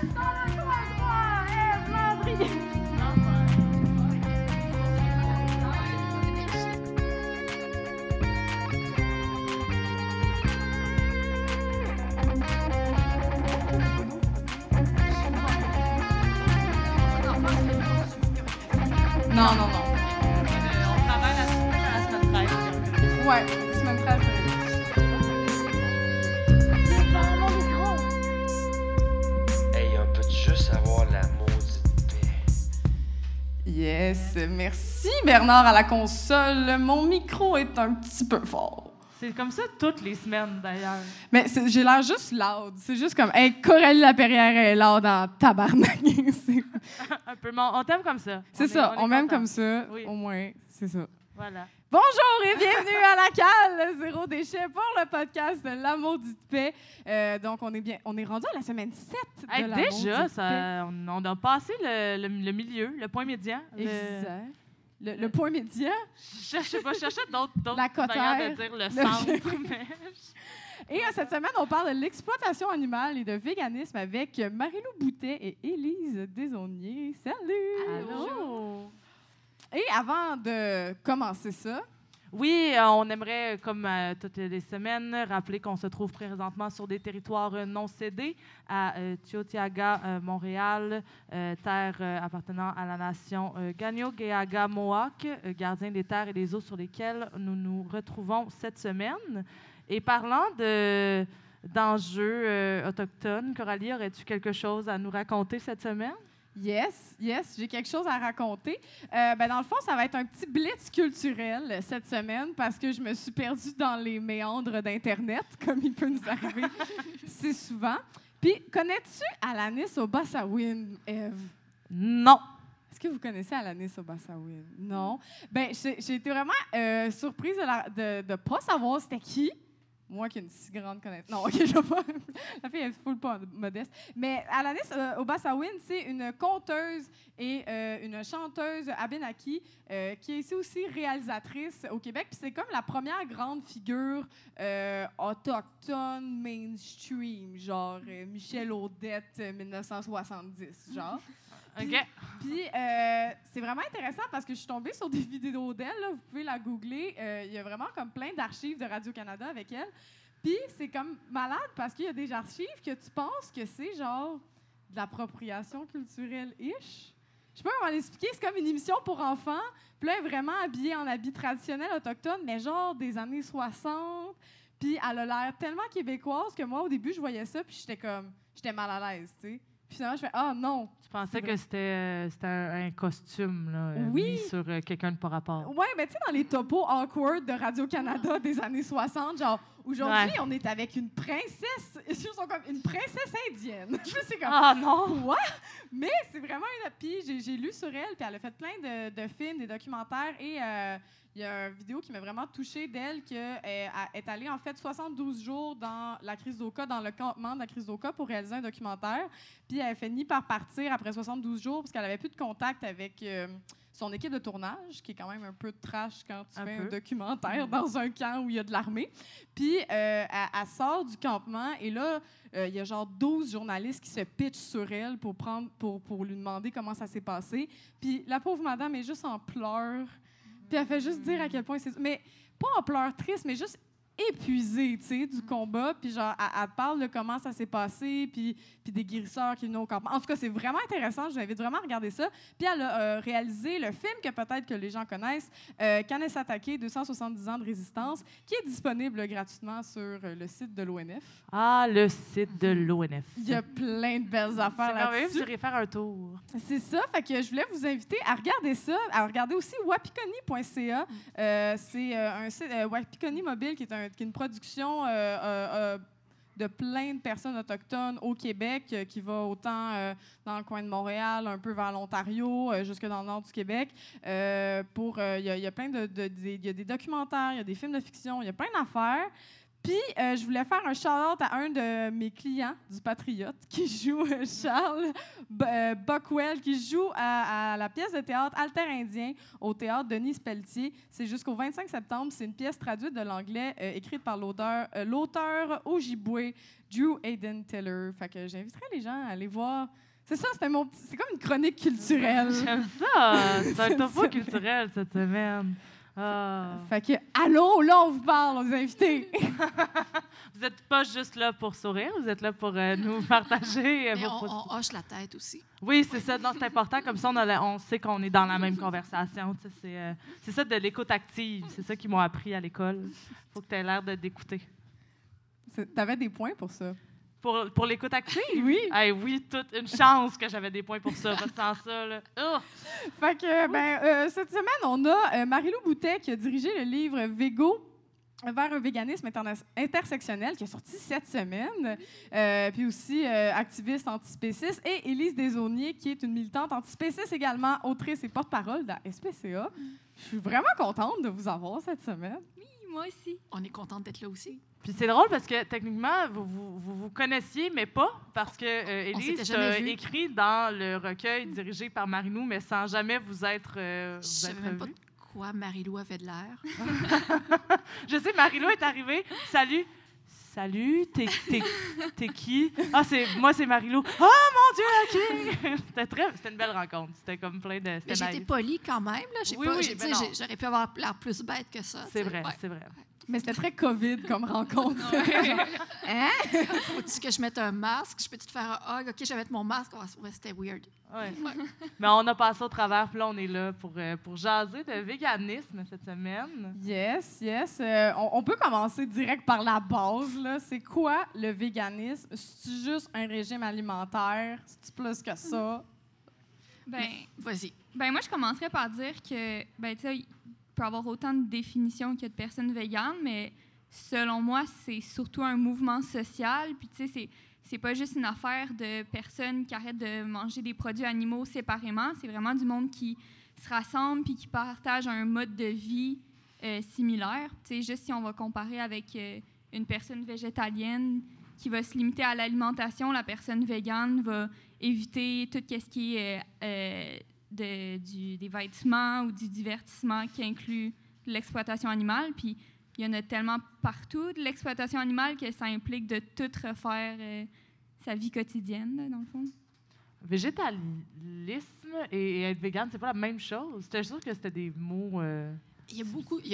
Non, merci Bernard à la console. Mon micro est un petit peu fort. C'est comme ça toutes les semaines, d'ailleurs. Mais j'ai l'air juste loud. C'est juste comme, hey, Coralie Laperrière est loud en tabarnak. Un peu. on t'aime comme ça. c'est est- ça, est on m'aime comme ça. Oui. Au moins, c'est ça. Voilà. Bonjour et bienvenue à la cale Zéro déchet pour le podcast de l'amour du paix. Euh, donc, on est bien, on est rendu à la semaine 7 de Hey, déjà, du ça, on, on a passé le, le- le milieu, le point médian. Exact. Le, le point médian. Je sais pas, je cherchais d'autres manières de dire le, Le- centre. mais- Et euh, cette semaine, on parle de l'exploitation animale et de véganisme avec Marie-Lou Boutet et Élise Desaulniers. Salut! Allô? Et avant de commencer ça, Oui, euh, on aimerait, euh, comme euh, toutes les semaines, rappeler qu'on se trouve présentement sur des territoires non cédés à Tiotiaga, Montréal, terre appartenant à la nation Gagno-Geaga Mohawk, gardien des terres et des eaux sur lesquelles nous nous retrouvons cette semaine. Et parlant de d'enjeux autochtones, Coralie, aurais-tu quelque chose à nous raconter cette semaine? Yes, yes, j'ai quelque chose à raconter. Euh, ben, dans le fond, ça va être un petit blitz culturel cette semaine parce que je me suis perdue dans les méandres d'Internet, comme il peut nous arriver si souvent. Puis, connais-tu Alanis Obassawin, Eve? Non. Est-ce que vous connaissez Alanis Obassawin? Non. Ben, j'ai j'ai été vraiment euh, surprise de ne pas savoir c'était qui. Moi qui ai une si grande connaissance. Non, OK, je pas. La fille est full pas modeste. Mais Alanis euh, Obassawin, c'est une conteuse et euh, une chanteuse Abenaki euh, qui est aussi réalisatrice au Québec. Puis c'est comme la première grande figure euh, autochtone mainstream, genre Michel Audette euh, 1970, genre. OK. Puis euh, c'est vraiment intéressant parce que je suis tombée sur des vidéos d'elle. Vous pouvez la googler. Euh, Il y a vraiment comme plein d'archives de Radio-Canada avec elle. Puis c'est comme malade parce qu'il y a des archives que tu penses que c'est genre de l'appropriation culturelle-ish. Je pas comment l'expliquer. C'est comme une émission pour enfants. Puis là, elle est vraiment habillée en habits traditionnels autochtones, mais genre des années 60. Puis elle a l'air tellement québécoise que moi, au début, je voyais ça, puis j'étais comme... J'étais mal à l'aise, tu sais. Finalement, je fais « Ah non, Je pensais que c'était euh, c'était un, un costume là, euh, Oui. mis sur euh, quelqu'un de par rapport. Ouais, mais tu sais, dans les topos awkward de Radio-Canada des années 60, genre, aujourd'hui, Ouais. on est avec une princesse. Ils sont comme une princesse indienne. Je sais comme. Ah non! Quoi? Mais c'est vraiment une. Puis j'ai, j'ai lu sur elle, puis elle a fait plein de, de films, des documentaires, et euh, il y a une vidéo qui m'a vraiment touchée d'elle, qu'elle est allée en fait 72 jours dans la crise d'Oka, dans le campement de la crise d'Oka pour réaliser un documentaire. Puis elle finit par partir après 72 jours parce qu'elle avait plus de contact avec. euh, son équipe de tournage, qui est quand même un peu trash quand tu Un fais un documentaire Mm. dans un camp où il y a de l'armée. Puis euh, elle, elle sort du campement et là, euh, il y a genre 12 journalistes qui se pitchent sur elle pour, prendre, pour, pour lui demander comment ça s'est passé. Puis la pauvre madame est juste en pleurs. Puis elle fait juste dire à quel point c'est... Mais pas en pleurs tristes, mais juste épuisée, tu sais, du combat. Puis genre, elle, elle parle de comment ça s'est passé, puis, puis des guérisseurs qui venaient au campement. En tout cas, c'est vraiment intéressant. Je vous invite vraiment à regarder ça. Puis elle a euh, réalisé le film que peut-être que les gens connaissent, euh, s'attaquer, 270 ans de résistance, qui est disponible gratuitement sur euh, le site de l'ONF. Ah, le site de l'ONF. Il y a plein de belles affaires là-dessus. irez faire un tour. C'est ça, fait que je voulais vous inviter à regarder ça, à regarder aussi wapikoni.ca. Euh, c'est euh, un site, Wapikoni Mobile, qui est, un- qui est une production euh, euh, euh, de plein de personnes autochtones au Québec, euh, qui va autant euh, dans le coin de Montréal, un peu vers l'Ontario, euh, jusque dans le nord du Québec. Euh, pour, euh, il y, a- plein de, de- y a des documentaires, il y a des films de fiction, il y a plein d'affaires. Puis, euh, je voulais faire un shout-out à un de mes clients du Patriote qui joue euh, Charles B- euh, Buckwell, qui joue à, à la pièce de théâtre Alter Indien au théâtre Denise Pelletier. C'est jusqu'au 25 septembre. C'est une pièce traduite de l'anglais, écrite par l'auteur Ojibwe, Drew Hayden Taylor. Fait que j'inviterais les gens à aller voir. C'est ça, c'était mon petit- c'est comme une chronique culturelle. J'aime ça. C'est un topo culturel cette semaine. Ah. Fait que, allons, là, on vous parle, aux invités. Vous n'êtes pas juste là pour sourire, vous êtes là pour euh, nous partager. euh, Mais vos on, on hoche la tête aussi. Oui, c'est ça. Non, c'est important. Comme ça, on, a la- on sait qu'on est dans la même conversation. Tu sais, C'est euh, c'est ça de l'écoute active. C'est ça qu'ils m'ont appris à l'école. faut que tu aies l'air de- d'écouter. C'est- T'avais des points pour ça? Pour, pour l'écoute active? Oui. Eh oui, toute une chance que j'avais des points pour ça. Parce que sans ça, là. oh! Fait que, ben, euh, cette semaine, on a euh, Marie-Lou Boutet qui a dirigé le livre Végo vers un véganisme intersectionnel qui est sorti cette semaine, Euh, puis aussi euh, activiste antispéciste, et Élise Desaulniers qui est une militante antispéciste également, autrice et porte-parole de la SPCA. Je suis vraiment contente de vous avoir cette semaine. Moi aussi. On est contente d'être là aussi. Puis c'est drôle parce que techniquement, vous vous, vous, vous connaissiez, mais pas, parce que euh, Élise vus. écrit dans le recueil dirigé par Marinou, mais sans jamais vous être, euh, Je vous savais être même pas de quoi Marie-Lou avait de l'air. Je sais, Marilou est arrivée. Salut. Salut, t'es, qui? Ah, c'est, moi, c'est Marilou. Oh mon Dieu, OK! c'était, très, c'était une belle rencontre. C'était comme plein de. Mais j'étais polie quand même. Là. J'ai Oui, oui, ben J'aurais pu avoir l'air plus bête que ça. C'est vrai, Ouais. c'est vrai. Mais c'était très COVID comme rencontre. hein? Faut-tu que je mette un masque? Je peux-tu te faire un hug? OK, je vais mettre mon masque. Ouais, C'était weird. Ouais. Mais on a passé au travers, puis là, on est là pour, euh, pour jaser de véganisme cette semaine. Yes, yes. Euh, on, on peut commencer direct par la base. là. C'est quoi le véganisme? C'est juste un régime alimentaire? C'est plus que ça? Ben, Vas-y. ben moi, je commencerais par dire que, ben, tu sais, peut avoir autant de définitions qu'il y a de personnes véganes, mais selon moi, c'est surtout un mouvement social. Puis, tu sais, c'est, c'est pas juste une affaire de personnes qui arrêtent de manger des produits animaux séparément. C'est vraiment du monde qui se rassemble puis qui partage un mode de vie euh, similaire. Tu sais, juste si on va comparer avec euh, une personne végétalienne qui va se limiter à l'alimentation, la personne végane va éviter tout ce qui est euh, du- des vêtements ou du divertissement qui inclut l'exploitation animale. Puis il y en a tellement partout de l'exploitation animale que ça implique de tout refaire euh, sa vie quotidienne, dans le fond. Végétalisme et, être végane, c'est pas la même chose. J'étais sûre que c'était des mots. euh, Il y,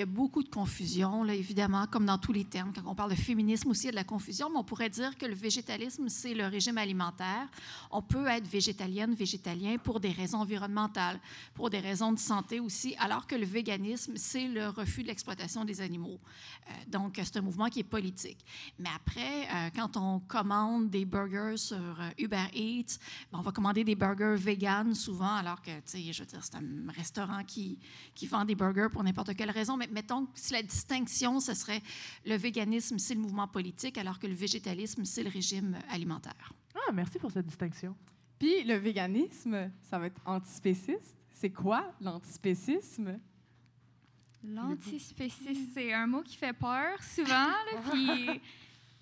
a beaucoup, de confusion, évidemment, comme dans tous les termes. Quand on parle de féminisme aussi, il y a de la confusion, mais on pourrait dire que le végétalisme, c'est le régime alimentaire. On peut être végétalienne, végétalien pour des raisons environnementales, pour des raisons de santé aussi, alors que le véganisme, c'est le refus de l'exploitation des animaux. Euh, donc, c'est un mouvement qui est politique. Mais après, euh, quand on commande des burgers sur euh, Uber Eats, ben, on va commander des burgers véganes souvent, alors que, tu sais, je veux dire, c'est un restaurant qui, qui vend des burgers pour n'importe quelle raison. Mais mettons, si la distinction, ce serait le véganisme, c'est le mouvement politique, alors que le végétalisme, c'est le régime alimentaire. Ah, merci pour cette distinction. Puis le véganisme, ça va être antispéciste. C'est quoi l'antispécisme? L'antispécisme, c'est un mot qui fait peur souvent, là, puis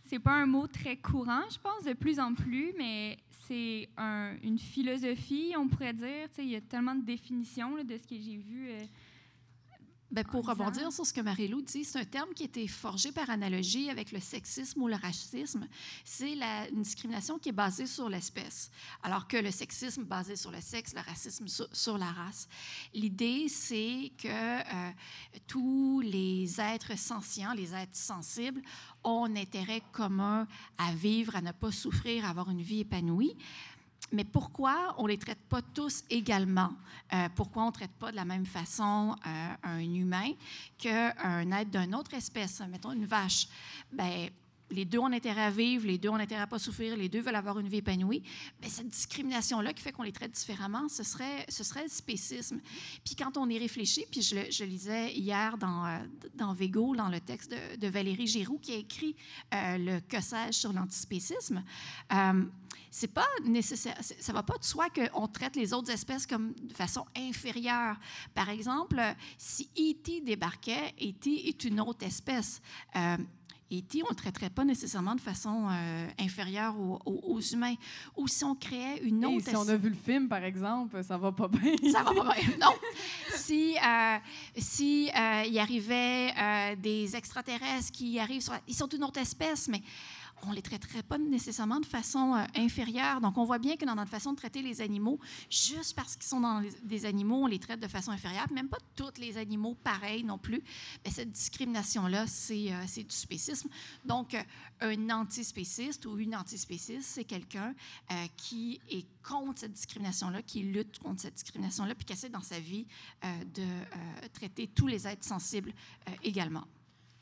c'est pas un mot très courant, je pense, de plus en plus, mais c'est un- une philosophie, on pourrait dire. Tu sais, Il y a tellement de définitions là, de ce que j'ai vu. euh, Ben, pour disant- rebondir sur ce que Marie-Lou dit, c'est un terme qui a été forgé par analogie avec le sexisme ou le racisme. C'est une discrimination qui est basée sur l'espèce, alors que le sexisme basé sur le sexe, le racisme sur, sur la race. L'idée, c'est que euh, tous les êtres sensients, les êtres sensibles, ont un intérêt commun à vivre, à ne pas souffrir, à avoir une vie épanouie. Mais pourquoi on ne les traite pas tous également? Euh, pourquoi on ne traite pas de la même façon euh, un humain qu'un être d'une autre espèce? Mettons une vache. Ben, les deux ont intérêt à vivre, les deux ont intérêt à pas souffrir, les deux veulent avoir une vie épanouie. Mais cette discrimination-là qui fait qu'on les traite différemment, ce serait, ce serait le spécisme. Puis quand on y réfléchit, puis je, lisais hier dans, euh, dans Végo, dans le texte de, Valérie Giroux, qui a écrit euh, le Que sais-je sur l'antispécisme, euh, c'est pas nécessaire, ça va pas de soi qu'on traite les autres espèces comme de façon inférieure. Par exemple, si E.T. débarquait, E.T. est une autre espèce. Euh, E.T., on ne le traiterait pas nécessairement de façon euh, inférieure aux, aux- aux humains. Ou si on créait une autre... si on a vu le film, par exemple, ça va pas bien. Ça va pas bien. Non. Si, euh, si euh, il arrivait euh, des extraterrestres qui arrivent sur Ils sont une autre espèce, mais on ne les traiterait pas nécessairement de façon euh, inférieure. Donc, on voit bien que dans notre façon de traiter les animaux, juste parce qu'ils sont des animaux, on les traite de façon inférieure. Même pas tous les animaux pareils non plus. Mais cette discrimination-là, c'est euh, du spécisme. Donc, euh, un antispéciste ou une antispéciste, c'est quelqu'un qui est contre cette discrimination-là, qui lutte contre cette discrimination-là, puis qui essaie dans sa vie de traiter tous les êtres sensibles également.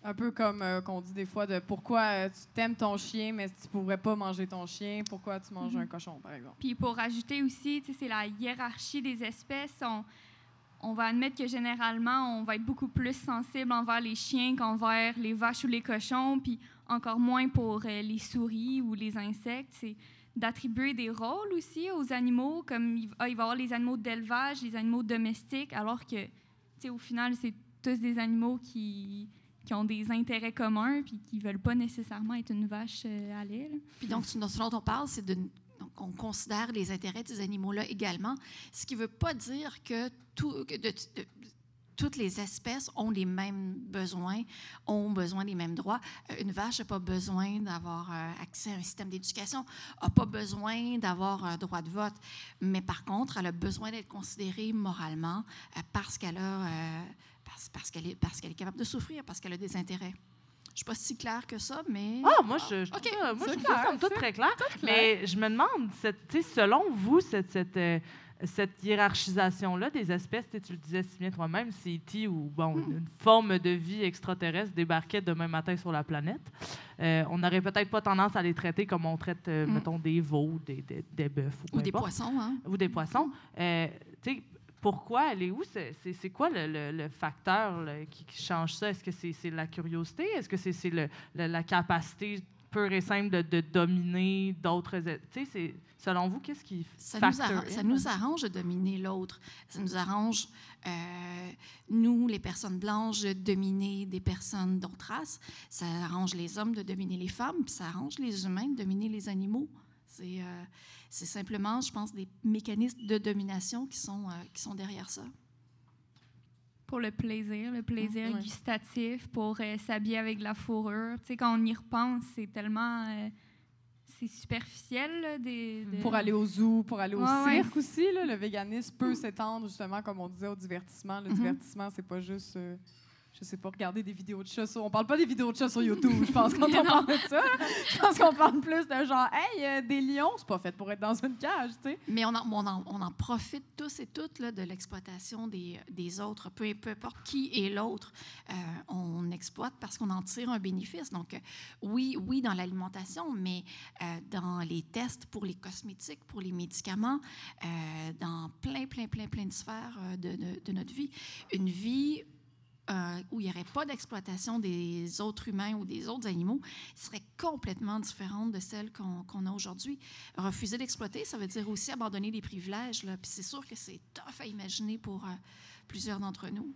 Un peu comme euh, qu'on dit des fois de pourquoi euh, tu t'aimes ton chien, mais tu pourrais pas manger ton chien, pourquoi tu manges un cochon, par exemple. Puis pour ajouter aussi, c'est la hiérarchie des espèces. On, on va admettre que généralement, on va être beaucoup plus sensible envers les chiens qu'envers les vaches ou les cochons, puis encore moins pour euh, les souris ou les insectes. C'est d'attribuer des rôles aussi aux animaux, comme il, ah, il va y avoir les animaux d'élevage, les animaux domestiques, alors que, au final, c'est tous des animaux qui, qui ont des intérêts communs, puis qui veulent pas nécessairement être une vache euh, à lait. Puis donc, ce dont on parle, c'est de... Donc, on considère les intérêts de ces animaux-là également, ce qui ne veut pas dire que, toutes les espèces ont les mêmes besoins, ont besoin des mêmes droits. Euh, Une vache n'a pas besoin d'avoir euh, accès à un système d'éducation, n'a pas besoin d'avoir un droit de vote, mais par contre, elle a besoin d'être considérée moralement parce qu'elle a... parce, parce qu'elle est, parce qu'elle est capable de souffrir, parce qu'elle a des intérêts. Je ne suis pas si claire que ça, mais... Ah, moi, je, je ça, moi, je c'est trouve ça, clair, somme toute, très clair. Mais je me demande, tu sais, selon vous, cette, cette, euh, cette hiérarchisation-là des espèces, tu sais, tu le disais si bien toi-même, c'est E.T. ou bon, Hmm. une forme de vie extraterrestre débarquait demain matin sur la planète. Euh, on n'aurait peut-être pas tendance à les traiter comme on traite, euh, Mm. mettons, des veaux, des, des, des bœufs ou, Ou des importe. poissons, hein? ou des poissons. Pourquoi elle est où? C'est- quoi le, le- le facteur là, qui, qui change ça? Est-ce que c'est la curiosité? Est-ce que c'est la capacité pure et simple de, de dominer d'autres... êtres? Tu sais, selon vous, qu'est-ce qui Ça nous, arrange, ça nous arrange de dominer l'autre. Ça nous arrange, euh, nous, les personnes blanches, de dominer des personnes d'autres races. Ça arrange les hommes de dominer les femmes, puis ça arrange les humains de dominer les animaux. C'est euh, c'est simplement, je pense, des mécanismes de domination qui sont, euh, qui sont derrière ça. pour le plaisir, le plaisir ouais. gustatif, pour euh, s'habiller avec de la fourrure. Tu sais, quand on y repense, c'est tellement... euh, c'est superficiel, là, des... de- Pour aller au zoo, pour aller au Ouais, ouais. cirque aussi, là, le véganisme peut s'étendre justement, comme on disait, au divertissement. Le Mhm. divertissement, c'est pas juste, euh, je sais pas, regarder des vidéos de chats. sur- On parle pas des vidéos de chats sur YouTube, je pense, quand on parle de ça. Je pense qu'on parle plus de genre, hey, euh, des lions, c'est pas fait pour être dans une cage, tu sais. Mais on en, profite tous et toutes là, de l'exploitation des, des autres. Peu, importe qui est l'autre, euh, on exploite parce qu'on en tire un bénéfice. Donc, euh, oui, oui, dans l'alimentation, mais dans les tests pour les cosmétiques, pour les médicaments, dans plein, plein, plein, plein de sphères de, de- de notre vie. Une vie euh, où il n'y aurait pas d'exploitation des autres humains ou des autres animaux serait complètement différente de celle qu'on a aujourd'hui. Refuser d'exploiter, ça veut dire aussi abandonner des privilèges. Là. Puis c'est sûr que c'est tough à imaginer pour euh, plusieurs d'entre nous.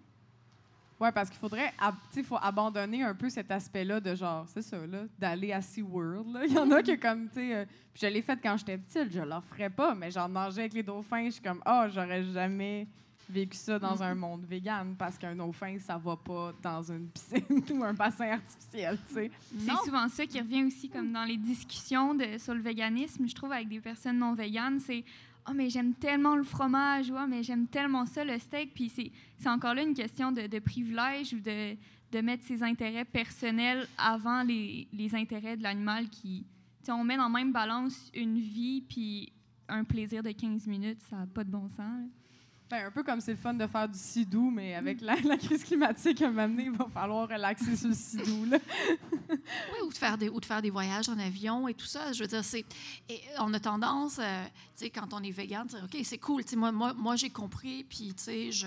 Ouais, parce qu'il faudrait, ab- faut abandonner un peu cet aspect-là de genre, c'est ça, là, d'aller à SeaWorld. Il y en a qui, comme, tu sais, euh, puis je l'ai fait quand j'étais petite, je l'en ferais pas, mais j'en nageais avec les dauphins, je suis comme, ah, j'aurais jamais vécu ça dans un monde vegan parce qu'un dauphin, ça va pas dans une piscine ou un bassin artificiel, tu sais. C'est souvent ça qui revient aussi comme dans les discussions de, sur le véganisme, je trouve, avec des personnes non véganes, c'est « Ah, mais j'aime tellement le fromage » ou « Ah, mais j'aime tellement ça, le steak ». Puis c'est c'est encore là une question de, de privilège ou de, de mettre ses intérêts personnels avant les, les intérêts de l'animal qui... On met dans la même balance une vie puis un plaisir de 15 minutes, ça n'a pas de bon sens. là. Ben, un peu comme c'est le fun de faire du sidou, mais avec la, crise climatique à donné, il va falloir relaxer sur le sidou, là. Oui, ou de, faire des, ou de faire des voyages en avion et tout ça. Je veux dire, c'est, on a tendance, euh, quand on est vegan, de dire, OK, c'est cool, moi, moi, moi j'ai compris, puis, tu sais, je,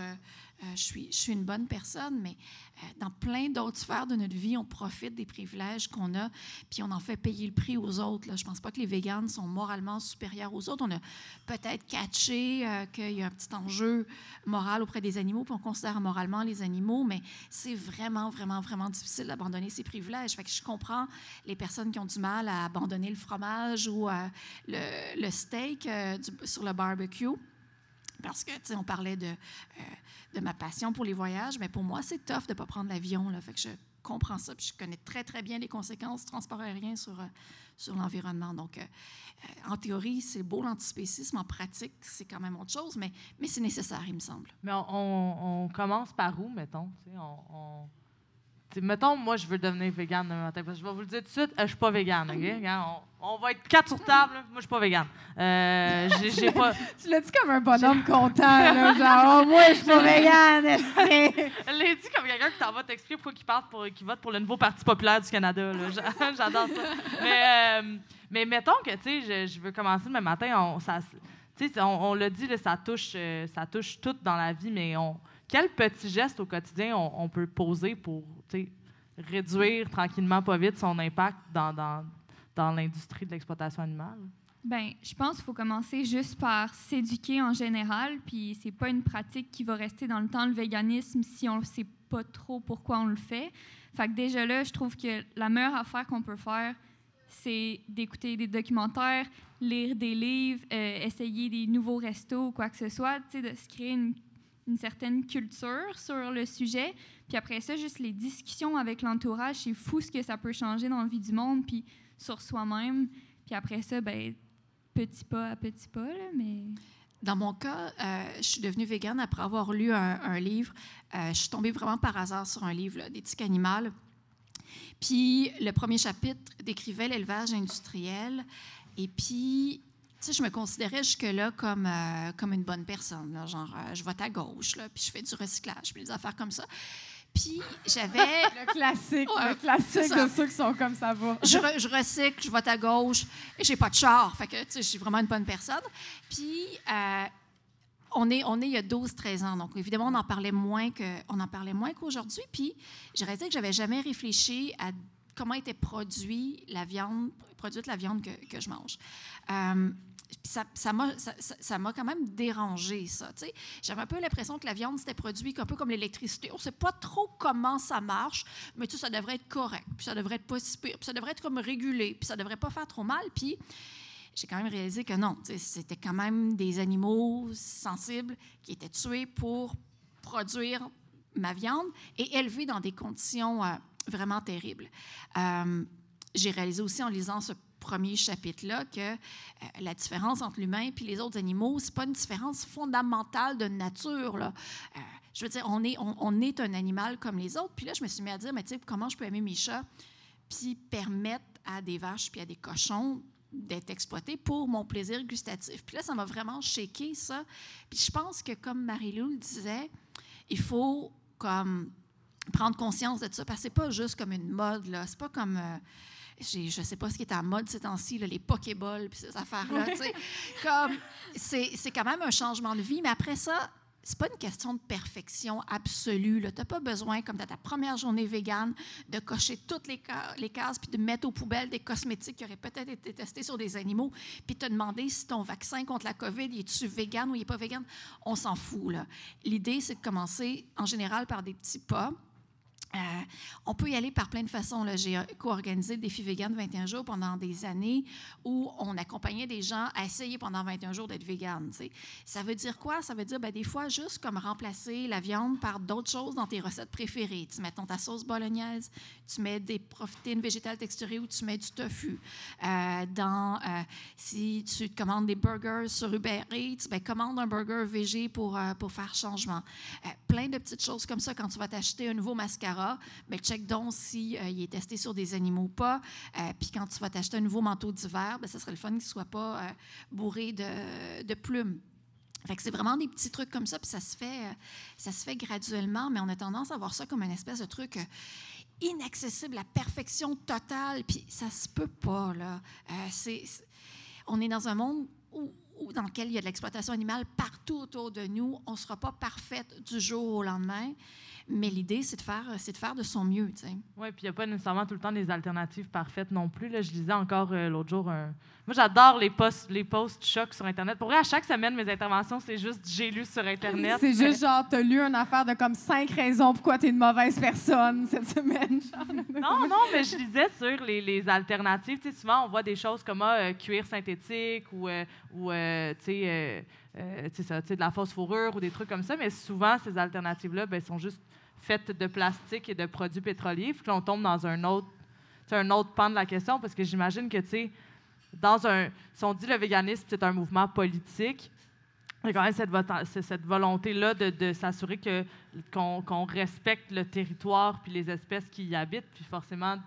je, suis, je suis une bonne personne, mais euh, dans plein d'autres sphères de notre vie, on profite des privilèges qu'on a, puis on en fait payer le prix aux autres. Là. Je ne pense pas que les véganes sont moralement supérieurs aux autres. On a peut-être catché euh, qu'il y a un petit enjeu moral auprès des animaux, puis on considère moralement les animaux, mais c'est vraiment, vraiment, vraiment difficile d'abandonner ces privilèges. Je comprends les personnes qui ont du mal à abandonner le fromage ou le, steak sur le barbecue. Parce que, tu sais, on parlait de, euh, de ma passion pour les voyages, mais pour moi, c'est tough de ne pas prendre l'avion. Là. Fait que je comprends ça, puis je connais très, très bien les conséquences du transport aérien sur, euh, sur l'environnement. Donc, euh, en théorie, c'est beau l'antispécisme. En pratique, c'est quand même autre chose, mais, mais c'est nécessaire, il me semble. Mais on, commence par où, mettons? On, on, mettons, moi, je veux devenir végane demain matin. je vais vous le dire tout de suite, je ne suis pas végane. OK? On, va être quatre sur table. Moi, je ne suis pas végane. Euh, j'ai, pas... tu l'as dit comme un bonhomme content. Là, genre, oh, moi, je suis pas végane. Elle l'a dit comme quelqu'un qui t'en va t'expliquer pourquoi il, part pour, vote pour le nouveau Parti populaire du Canada. J'adore ça. Mais, euh, mais mettons que je, je veux commencer demain matin. On, ça, on, on l'a dit, là, ça, touche, euh, ça touche tout dans la vie, mais on quel petit geste au quotidien on, peut poser pour réduire tranquillement, pas vite, son impact dans l'industrie de l'exploitation animale? Bien, je pense qu'il faut commencer juste par s'éduquer en général, puis c'est pas une pratique qui va rester dans le temps, le véganisme, si on ne sait pas trop pourquoi on le fait. Fait que déjà là, je trouve que la meilleure affaire qu'on peut faire, c'est d'écouter des documentaires, lire des livres, euh, essayer des nouveaux restos ou quoi que ce soit, de se créer une une certaine culture sur le sujet. Puis après ça, juste les discussions avec l'entourage, c'est fou ce que ça peut changer dans la vie du monde, puis sur soi-même. Puis après ça, ben, petit pas à petit pas, là, mais... Dans mon cas, euh, je suis devenue végane après avoir lu un, livre. Euh, je suis tombée vraiment par hasard sur un livre d'éthique animale. Puis le premier chapitre décrivait l'élevage industriel. Et puis, sais, je me considérais jusque-là comme, euh, comme une bonne personne. Là, genre, euh, je vote à gauche, là, puis je fais du recyclage, puis des affaires comme ça. Puis j'avais. Le classique, le classique de ceux qui sont comme ça va. Je, je recycle, je vote à gauche, et j'ai pas de char. Fait que, tu sais, je suis vraiment une bonne personne. Puis. Euh, on est, on est il y a 12-13 ans, donc évidemment, on en parlait moins, que, on en parlait moins qu'aujourd'hui. Puis, j'ai réalisé que j'avais jamais réfléchi à comment était produit la viande, produite la viande que, que je mange ça m'a quand même dérangé, ça. J'avais un peu l'impression que la viande, c'était produit un peu comme l'électricité. On ne sait pas trop comment ça marche, mais ça devrait être correct, puis ça devrait être pas puis ça devrait être comme régulé, puis ça devrait pas faire trop mal. Puis j'ai quand même réalisé que non, c'était quand même des animaux sensibles qui étaient tués pour produire ma viande et élevés dans des conditions euh, vraiment terribles. Euh, j'ai réalisé aussi en lisant ce premier chapitre-là que euh, la différence entre l'humain et les autres animaux, c'est pas une différence fondamentale de nature. Là. Euh, je veux dire, on est, on, est un animal comme les autres. Puis là, je me suis mis à dire, mais tu sais, comment je peux aimer mes chats puis permettre à des vaches puis à des cochons d'être exploités pour mon plaisir gustatif? Puis là, ça m'a vraiment shaké, ça. Puis je pense que, comme Marie-Lou le disait, il faut comme prendre conscience de ça, parce que c'est pas juste comme une mode, là. C'est pas comme... Euh, je ne sais pas ce qui est en mode ces temps-ci, les Pokéballs puis ces affaires-là. comme, c'est quand même un changement de vie, mais après ça, c'est pas une question de perfection absolue. Tu n'as pas besoin, comme dans ta première journée végane, de cocher toutes les, les cases puis de mettre aux poubelles des cosmétiques qui auraient peut-être été testés sur des animaux, puis te demander si ton vaccin contre la COVID, est-tu végane ou il n'est pas végane? On s'en fout. L'idée, c'est de commencer en général par des petits pas euh, on peut y aller par plein de façons. J'ai co-organisé le défi vegan 21 jours pendant des années où on accompagnait des gens à essayer pendant 21 jours d'être vegan. Ça veut dire quoi? Ça veut dire ben, des fois juste comme remplacer la viande par d'autres choses dans tes recettes préférées. Tu mets ton, ta sauce bolognaise, tu mets des protéines végétales texturées ou tu mets du tofu. Euh, euh, si tu commandes des burgers sur Uber Eats, ben, commande un burger végé pour, pour faire changement. plein de petites choses comme ça quand tu vas t'acheter un nouveau mascara mais check donc s'il euh, est testé sur des animaux ou pas. Euh, puis quand tu vas t'acheter un nouveau manteau d'hiver, ben, ce serait le fun qu'il ne soit pas euh, bourré de, plumes. Fait que c'est vraiment des petits trucs comme ça, puis ça se fait, ça se fait graduellement, mais on a tendance à voir ça comme une espèce de truc inaccessible, la perfection totale, puis ça se peut pas, là. c'est, on est dans un monde où, dans lequel il y a de l'exploitation animale partout autour de nous, on sera pas parfaite du jour au lendemain. Mais l'idée, c'est de faire, c'est de faire de son mieux. tu sais. Oui, puis il n'y a pas nécessairement tout le temps des alternatives parfaites non plus. Là, je lisais encore euh, l'autre jour un. Moi, j'adore les posts, les posts chocs sur Internet. Pour vrai, à chaque semaine, mes interventions, c'est juste j'ai lu sur Internet. C'est juste genre, t'as lu une affaire de comme cinq raisons pourquoi t'es une mauvaise personne cette semaine. Non, non, mais je lisais sur les, les alternatives. Tu sais, souvent, on voit des choses comme ah, euh, cuir synthétique ou, euh, ou euh, tu sais, euh, euh, tu sais ça, tu sais, de la fausse fourrure ou des trucs comme ça. Mais souvent, ces alternatives-là ben, sont juste faites de plastique et de produits pétroliers. Puis là, on tombe dans un autre, un autre pan de la question parce que j'imagine que, tu dans un. Si on dit le véganisme, c'est un mouvement politique, il y a quand même cette, volonté-là de, de s'assurer que, qu'on, respecte le territoire puis les espèces qui y habitent, puis forcément,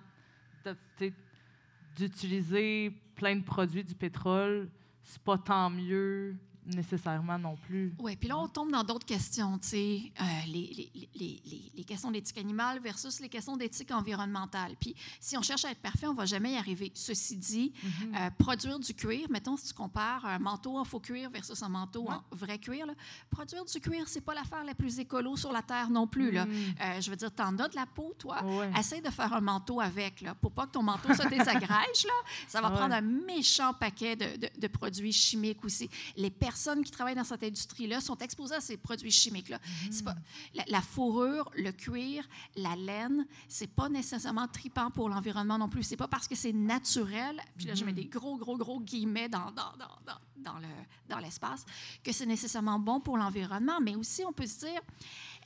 d'utiliser plein de produits du pétrole, c'est pas tant mieux nécessairement non plus. Oui, puis là, on tombe dans d'autres questions, tu sais, euh, les, les, les, les, les questions d'éthique animale versus les questions d'éthique environnementale. Puis si on cherche à être parfait, on va jamais y arriver. Ceci dit, Mhm. euh, produire du cuir, mettons, si tu compares un manteau en faux cuir versus un manteau Ouais. en vrai cuir, là, produire du cuir, c'est pas l'affaire la plus écolo sur la Terre non plus. Là. Mhm. Euh, je veux dire, t'en as de la peau, toi. Ouais. Essaye de faire un manteau avec, là, pour pas que ton manteau se désagrège. Là. Ça va Ouais. prendre un méchant paquet de, de- de produits chimiques aussi. Les personnes qui travaillent dans cette industrie-là sont exposées à ces produits chimiques-là. C'est pas- La, la fourrure, le cuir, la laine, c'est pas nécessairement tripant pour l'environnement non plus. C'est pas parce que c'est naturel, puis là, je mets des gros, gros, gros guillemets dans, dans, dans, dans, le, dans l'espace, que c'est nécessairement bon pour l'environnement. Mais aussi, on peut se dire,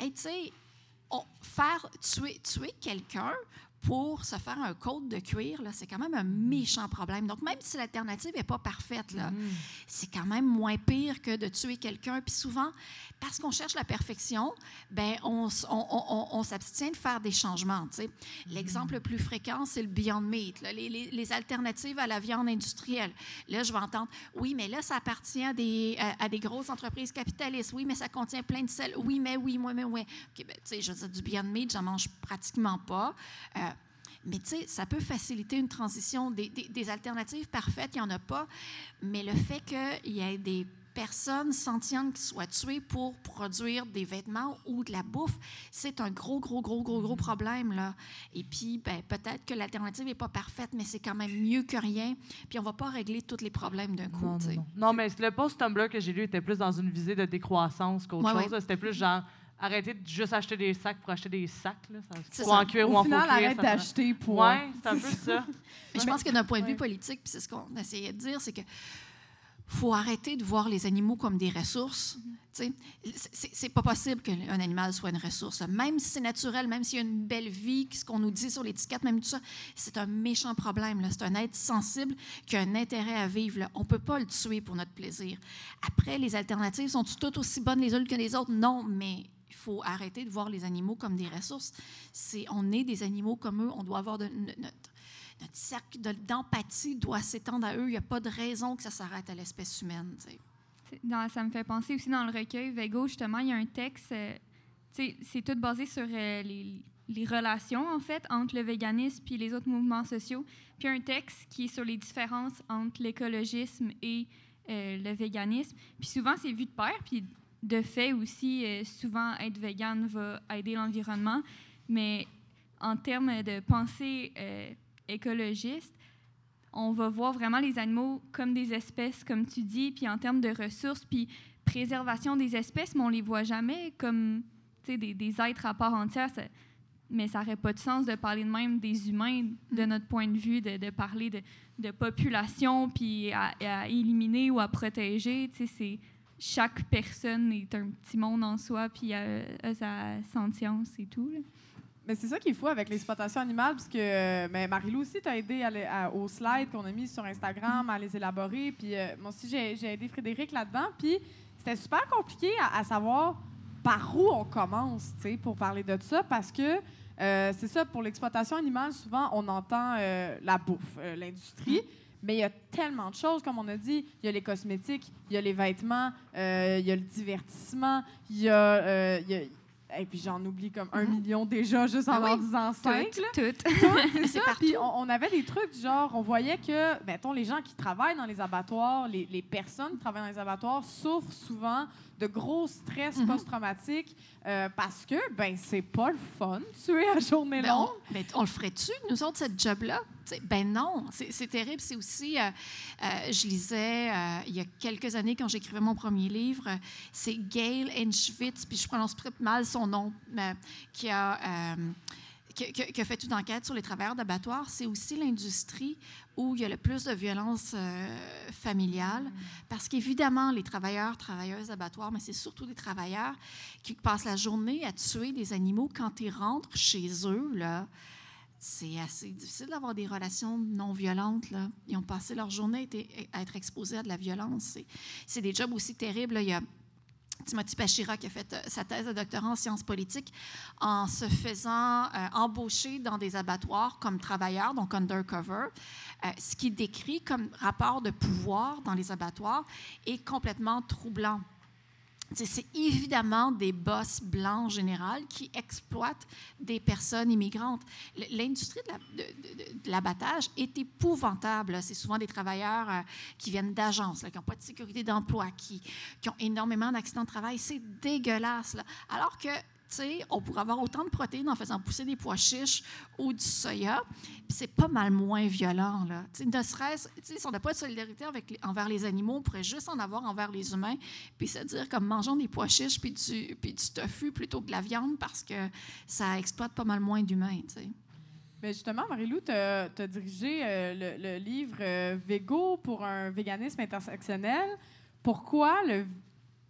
hey, tu sais, faire tuer, tuer quelqu'un pour se faire un code de cuir, c'est quand même un méchant problème. Donc, même si l'alternative n'est pas parfaite, là, Mhm. c'est quand même moins pire que de tuer quelqu'un. Puis souvent, parce qu'on cherche la perfection, ben on, s- on- on- on- on s'abstient de faire des changements. sais. L'exemple le plus fréquent, c'est le Beyond Meat, là, les, les- les alternatives à la viande industrielle. Là, je vais entendre, oui, mais là, ça appartient à des, à, à des grosses entreprises capitalistes. Oui, mais ça contient plein de sel. Oui, mais oui, moi, mais oui. OK, ben, tu sais, je veux dire, du Beyond Meat, j'en mange pratiquement pas. Euh, mais tu sais, ça peut faciliter une transition. Des, des- des alternatives parfaites, il n'y en a pas. Mais le fait qu'il y ait des personnes sentientes qui soient tuées pour produire des vêtements ou de la bouffe, c'est un gros, gros, gros, gros, gros problème. Là. Et puis, ben, peut-être que l'alternative n'est pas parfaite, mais c'est quand même mieux que rien. Puis, on ne va pas régler tous les problèmes d'un coup. Non, tu non, sais. non. Non, mais le post Tumblr que j'ai lu était plus dans une visée de décroissance qu'autre Ouais, chose. ouais. C'était plus genre arrêter de juste acheter des sacs pour acheter des sacs. Là. Ça, en cuir ou en final, faux cuir. arrête d'acheter pour. Ouais, c'est un peu ça. Mais je pense que d'un point de vue politique, puis c'est ce qu'on essayait de dire, c'est que faut arrêter de voir les animaux comme des ressources. Tu sais, c'est- pas possible qu'un animal soit une ressource. Même si c'est naturel, même s'il y a une belle vie, ce qu'on nous dit sur l'étiquette, même tout ça, c'est un méchant problème. C'est un être sensible qui a un intérêt à vivre. là. On ne peut pas le tuer pour notre plaisir. Après, les alternatives sont toutes aussi bonnes les unes que les autres? Non, mais il faut arrêter de voir les animaux comme des ressources. C'est, on est des animaux comme eux. On doit avoir notre, cercle de- d'empathie doit s'étendre à eux. Il n'y a pas de raison que ça s'arrête à l'espèce humaine. ça me fait penser aussi dans le recueil Vego, justement, il y a un texte, euh, c'est tout basé sur euh, les, relations, en fait, entre le véganisme puis les autres mouvements sociaux. Puis un texte qui est sur les différences entre l'écologisme et euh, le véganisme. Puis souvent, c'est vu de pair, puis de fait aussi, euh, souvent, être végane va aider l'environnement. Mais en termes de pensée euh, écologiste, on va voir vraiment les animaux comme des espèces, comme tu dis, puis en termes de ressources, puis préservation des espèces, mais on les voit jamais comme des, des êtres à part entière. Ça- mais ça n'aurait pas de sens de parler de même des humains de notre point de vue, de, de parler de, de population, puis à, à éliminer ou à protéger. C'est chaque personne est un petit monde en soi, puis a, a sa sentience et tout. là. Mais c'est ça qu'il faut avec l'exploitation animale, parce que euh, mais Marie-Lou aussi t'a aidé à à- aux slides qu'on a mis sur Instagram à les élaborer. Puis euh, moi aussi, j'ai j'ai aidé Frédéric là-dedans. Puis c'était super compliqué à, à savoir par où on commence, pour parler de ça, parce que euh, c'est ça, pour l'exploitation animale, souvent, on entend euh, la bouffe, euh, l'industrie. Mais il y a tellement de choses, comme on a dit. Il y a les cosmétiques, il y a les vêtements, euh, il y a le divertissement, il y a, euh, il y a- Et puis j'en oublie comme un million déjà juste en Ah en disant cinq. Toutes. C'est ça. Puis on, on avait des trucs du genre, on voyait que, mettons, les gens qui travaillent dans les abattoirs, les, les personnes qui travaillent dans les abattoirs souffrent souvent de gros stress Mhm. post-traumatiques euh, parce que, ben, c'est pas le fun, tuer à journée Ben, on, longue. ben, on le ferait-tu, nous autres, cette job-là? Ben non, c'est terrible. C'est aussi, euh, euh, je lisais euh, il y a quelques années quand j'écrivais mon premier livre, c'est Gail Henschwitz, puis je prononce peut-être mal son nom, mais qui a, qui a fait une enquête sur les travailleurs d'abattoirs. C'est aussi l'industrie où il y a le plus de violence euh, familiale, parce qu'évidemment, les travailleurs, travailleuses d'abattoirs, mais c'est surtout des travailleurs qui passent la journée à tuer des animaux quand ils rentrent chez eux, là. C'est assez difficile d'avoir des relations non violentes. Là. Ils ont passé leur journée à être, à être exposés à de la violence. C'est- C'est des jobs aussi terribles. là. Il y a Timothy Pachira qui a fait euh, sa thèse de doctorat en sciences politiques en se faisant euh, embaucher dans des abattoirs comme travailleur, donc undercover. Euh, ce qu'il décrit comme rapport de pouvoir dans les abattoirs est complètement troublant. C'est évidemment des boss blancs en général qui exploitent des personnes immigrantes. L'industrie de la- de- de- de l'abattage est épouvantable. C'est souvent des travailleurs euh, qui viennent d'agences, qui n'ont pas de sécurité d'emploi, qui, ont énormément d'accidents de travail. C'est dégueulasse. Alors que, on pourrait avoir autant de protéines en faisant pousser des pois chiches ou du soya, c'est pas mal moins violent. Là. Tu sais, ne serait-ce, si on n'a pas de solidarité avec envers les animaux, on pourrait juste en avoir envers les humains, puis se dire comme mangeons des pois chiches puis du, puis du tofu plutôt que de la viande parce que ça exploite pas mal moins d'humains. Mais justement, Marie-Lou, tu as, dirigé euh, le, le livre euh, Végo pour un véganisme intersectionnel. Pourquoi le.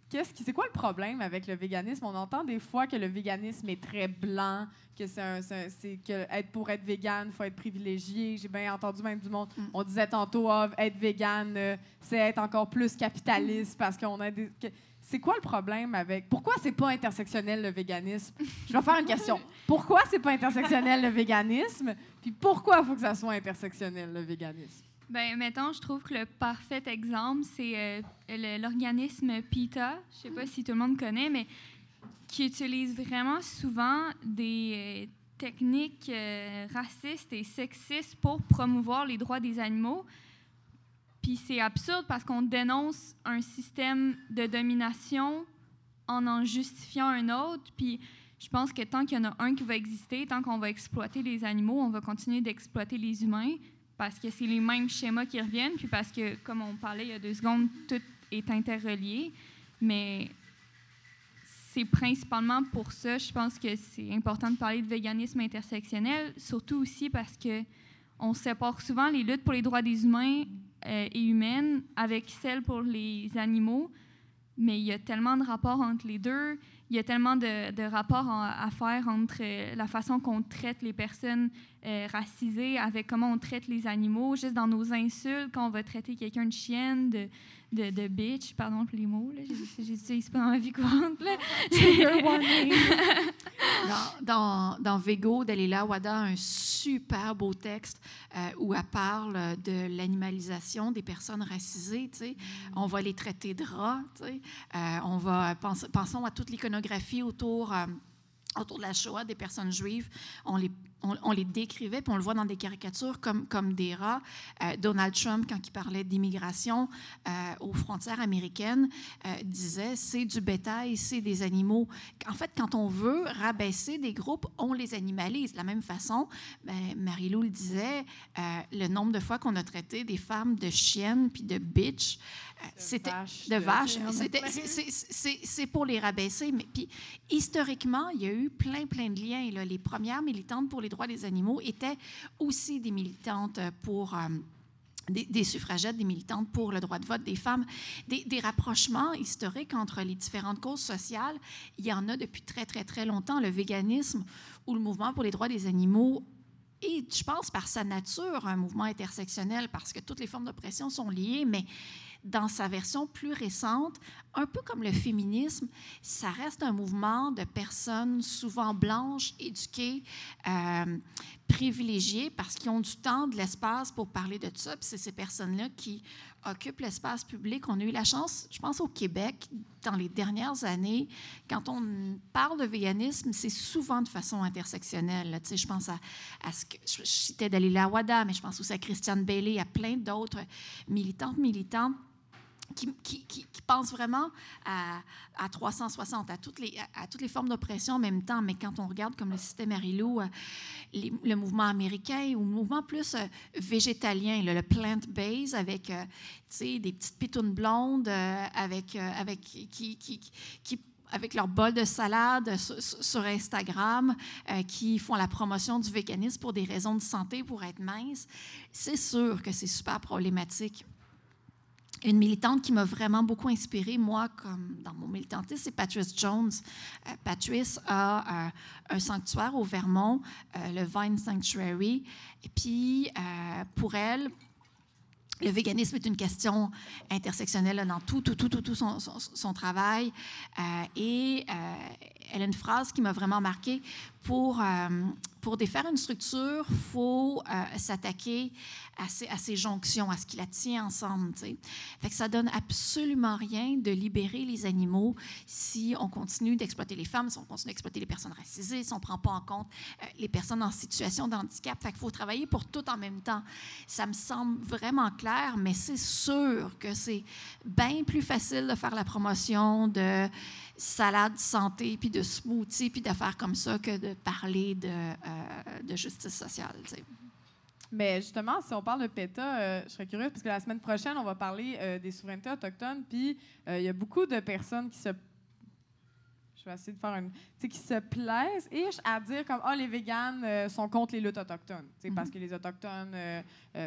Qu'est-ce qui, c'est quoi le problème avec le véganisme? On entend des fois que le véganisme est très blanc, que c'est, que être pour être végane, il faut être privilégié. J'ai bien entendu même du monde. Mm. On disait tantôt, ah, être végane, euh, c'est être encore plus capitaliste parce qu'on a des. que- c'est quoi le problème avec. Pourquoi c'est pas intersectionnel le véganisme? Je vais faire une question. Pourquoi c'est pas intersectionnel le véganisme? Puis pourquoi faut que ça soit intersectionnel le véganisme? Ben, mettons, je trouve que le parfait exemple, c'est euh, l'organisme PETA. Je sais pas si tout le monde connaît, mais qui utilise vraiment souvent des euh, techniques euh, racistes et sexistes pour promouvoir les droits des animaux. Puis c'est absurde parce qu'on dénonce un système de domination en en justifiant un autre. Puis je pense que tant qu'il y en a un qui va exister, tant qu'on va exploiter les animaux, on va continuer d'exploiter les humains parce que c'est les mêmes schémas qui reviennent, puis parce que, comme on parlait il y a deux secondes, tout est interrelié. Mais c'est principalement pour ça, je pense que c'est important de parler de véganisme intersectionnel, surtout aussi parce que on sépare souvent les luttes pour les droits des humains euh, et humaines avec celles pour les animaux, mais il y a tellement de rapports entre les deux, il y a tellement de, rapports à faire entre la façon qu'on traite les personnes euh, racisées avec comment on traite les animaux, juste dans nos insultes, quand on va traiter quelqu'un de chienne, de, de, de bitch, pardon pour les mots, là, j'ai- j'utilise pas dans ma vie courante. Là. Dans, dans, dans Vego, Dalila Wada a un super beau texte euh, où elle parle de l'animalisation des personnes racisées. tu sais. On va les traiter de rats. tu sais. Euh, on va pense- pensons à toute l'iconographie autour. euh, autour de la Shoah des personnes juives, on les, on, les décrivait, puis on le voit dans des caricatures comme, comme des rats. Euh, Donald Trump, quand il parlait d'immigration euh, aux frontières américaines, euh, disait c'est du bétail, c'est des animaux. En fait, quand on veut rabaisser des groupes, on les animalise. De la même façon, ben, Marie-Lou le disait, le nombre de fois qu'on a traité des femmes de chiennes puis de bitch, c'était vache, de vaches. c'est- pour les rabaisser. Mais puis, historiquement, il y a eu plein, plein de liens. là. Les premières militantes pour les droits des animaux étaient aussi des militantes pour... euh, des, des suffragettes, des militantes pour le droit de vote des femmes, des, des rapprochements historiques entre les différentes causes sociales. Il y en a depuis très, très, très longtemps. Le véganisme ou le mouvement pour les droits des animaux est, je pense, par sa nature, un mouvement intersectionnel, parce que toutes les formes d'oppression sont liées, mais dans sa version plus récente, un peu comme le féminisme, ça reste un mouvement de personnes souvent blanches, éduquées, euh, privilégiées, parce qu'ils ont du temps, de l'espace pour parler de ça. Puis c'est ces personnes-là qui occupent l'espace public. On a eu la chance, je pense au Québec, dans les dernières années, quand on parle de véganisme, c'est souvent de façon intersectionnelle. Tu sais, je pense à, ce que je, je citais Dalila Wada, mais je pense aussi à Christiane Bailey, à plein d'autres militantes, militants qui, qui, pense vraiment à, à 360, à toutes, les, formes d'oppression en même temps. Mais quand on regarde comme le système Marilou, euh, le mouvement américain ou le mouvement plus euh, végétalien, le, plant-based, avec euh, des petites pitounes blondes, avec, avec, qui, avec leur bol de salade sur, Instagram, qui font la promotion du véganisme pour des raisons de santé, pour être mince, c'est sûr que c'est super problématique une militante qui m'a vraiment beaucoup inspirée, moi, comme dans mon militantisme, c'est Patrice Jones. Euh, Patrice a euh, un sanctuaire au Vermont, euh, le Vine Sanctuary. Et puis, pour elle, le véganisme est une question intersectionnelle dans tout, tout, tout, tout, tout son, travail. Et elle a une phrase qui m'a vraiment marquée. Pour, pour défaire une structure, il faut s'attaquer à ces, jonctions, à ce qui la tient ensemble. T'sais. Fait que ça donne absolument rien de libérer les animaux si on continue d'exploiter les femmes, si on continue d'exploiter les personnes racisées, si on ne prend pas en compte euh, les personnes en situation de handicap. Qu'il faut travailler pour tout en même temps. Ça me semble vraiment clair, mais c'est sûr que c'est bien plus facile de faire la promotion de salade santé, puis de smoothie, puis d'affaires comme ça que de parler de, euh, de justice sociale. T'sais. Mais justement, si on parle de PETA, euh, je serais curieuse parce que la semaine prochaine, on va parler euh, des souverainetés autochtones. Puis il y a beaucoup de personnes qui se. Je vais essayer de faire une. Tu sais, qui se plaisent et à dire comme Ah, oh, les véganes euh, sont contre les luttes autochtones. Tu sais, mm -hmm. parce que les autochtones.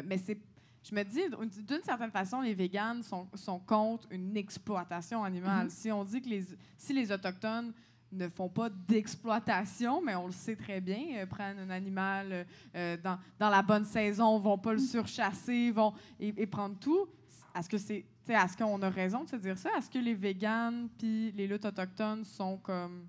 mais c'est. Je me dis, d'une certaine façon, les véganes sont, sont contre une exploitation animale. Mm -hmm. Si on dit que les, si les autochtones ne font pas d'exploitation, mais on le sait très bien, euh, prennent un animal euh, dans, dans, la bonne saison, vont pas le surchasser, vont et, et prendre tout. Est-ce que c'est, est-ce qu'on a raison de se dire ça? Est-ce que les véganes puis les luttes autochtones sont comme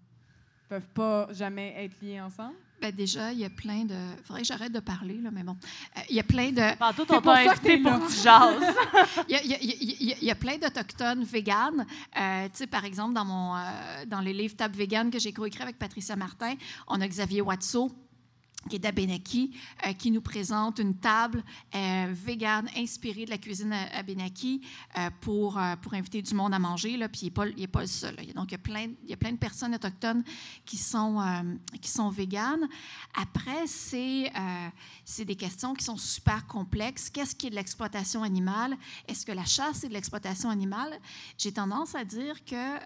peuvent pas jamais être liés ensemble? Ben déjà, il y a plein de. Il faudrait que j'arrête de parler, là, mais bon. Euh, il y a plein de. Bon, tout, on t'a invité pour que tu il, y a, il, y a, il, y a, il y a plein d'Autochtones véganes. Euh, tu sais, par exemple, dans, mon, euh, dans les livres Table vegan que j'ai coécrit avec Patricia Martin, on a Xavier Watso qui est d'Abenaki, euh, qui nous présente une table euh, végane inspirée de la cuisine Abenaki euh, pour, pour inviter du monde à manger. Là, puis il n'est pas, pas, le seul. Là. Donc, il y, a plein, il y a plein de personnes autochtones qui sont, qui sont véganes. Après, c'est c'est des questions qui sont super complexes. Qu'est-ce qui est de l'exploitation animale? Est-ce que la chasse est de l'exploitation animale? J'ai tendance à dire que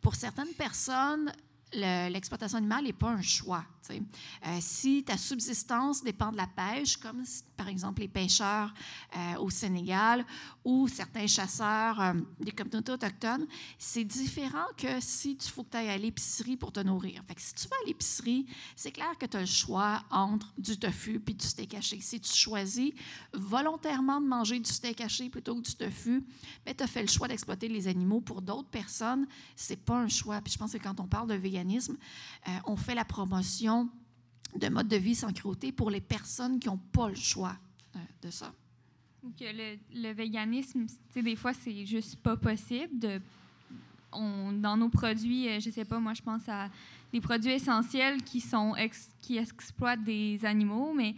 pour certaines personnes, l'exploitation animale n'est pas un choix. Euh, si ta subsistance dépend de la pêche, comme par exemple les pêcheurs euh, au Sénégal ou certains chasseurs euh, des communautés autochtones, c'est différent que si tu faut que tu ailles à l'épicerie pour te nourrir. Fait si tu vas à l'épicerie, c'est clair que tu as le choix entre du tofu et du steak haché. Si tu choisis volontairement de manger du steak haché plutôt que du tofu, ben, tu as fait le choix d'exploiter les animaux. Pour d'autres personnes, c'est pas un choix. Puis je pense que quand on parle de véganisme, euh, on fait la promotion de mode de vie sans cruauté pour les personnes qui n'ont pas le choix de, de ça. Le, le véganisme, des fois, c'est juste pas possible. De, dans nos produits, je sais pas, moi, je pense à des produits essentiels qui, sont qui exploitent des animaux, mais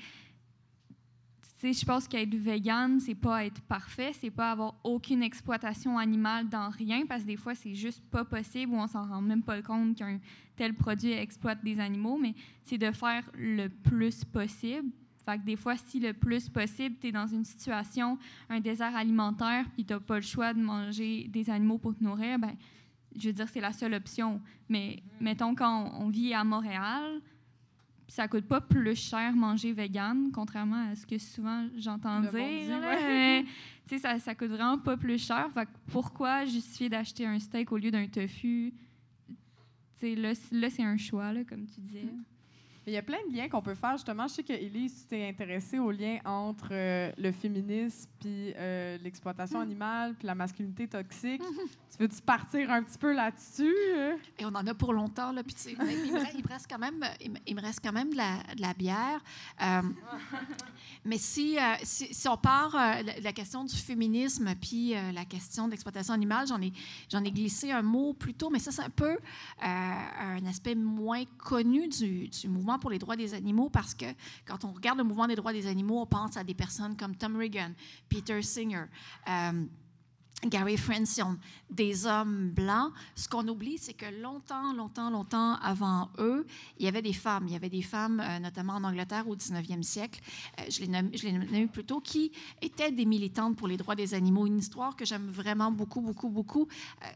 je pense qu'être vegan, c'est pas être parfait, c'est pas avoir aucune exploitation animale dans rien, parce que des fois, c'est juste pas possible ou on s'en rend même pas compte qu'un tel produit exploite des animaux, mais c'est de faire le plus possible. Fait que des fois, si le plus possible, tu es dans une situation, un désert alimentaire, puis tu n'as pas le choix de manger des animaux pour te nourrir, ben, je veux dire, c'est la seule option. Mais mettons, quand on vit à Montréal, ça coûte pas plus cher manger vegan, contrairement à ce que souvent j'entends dire. Bon ouais. mais, ça, ça coûte vraiment pas plus cher. Fait pourquoi justifier d'acheter un steak au lieu d'un tofu? Là, là c'est un choix, là, comme tu disais. Mais il y a plein de liens qu'on peut faire. Justement, je sais que Elise, tu t'es intéressée aux liens entre euh, le féminisme, puis euh, l'exploitation animale, puis la masculinité toxique. tu veux-tu partir un petit peu là-dessus? euh? Et on en a pour longtemps, là. Puis, il, me reste, il me reste quand même, il me- reste quand même de la, de la bière. Euh, mais si, si, si on part la, la question du féminisme puis la question de l'exploitation animale, j'en ai, j'en ai glissé un mot plus tôt, mais ça, c'est un peu un aspect moins connu du, du mouvement pour les droits des animaux parce que quand on regarde le mouvement des droits des animaux, on pense à des personnes comme Tom Regan, Peter Singer. euh, Gary Francione, des hommes blancs. Ce qu'on oublie, c'est que longtemps, longtemps, longtemps avant eux, il y avait des femmes. Il y avait des femmes, euh, notamment en Angleterre au 19e siècle, euh, je l'ai nommé, plus tôt, qui étaient des militantes pour les droits des animaux. Une histoire que j'aime vraiment beaucoup, beaucoup, beaucoup,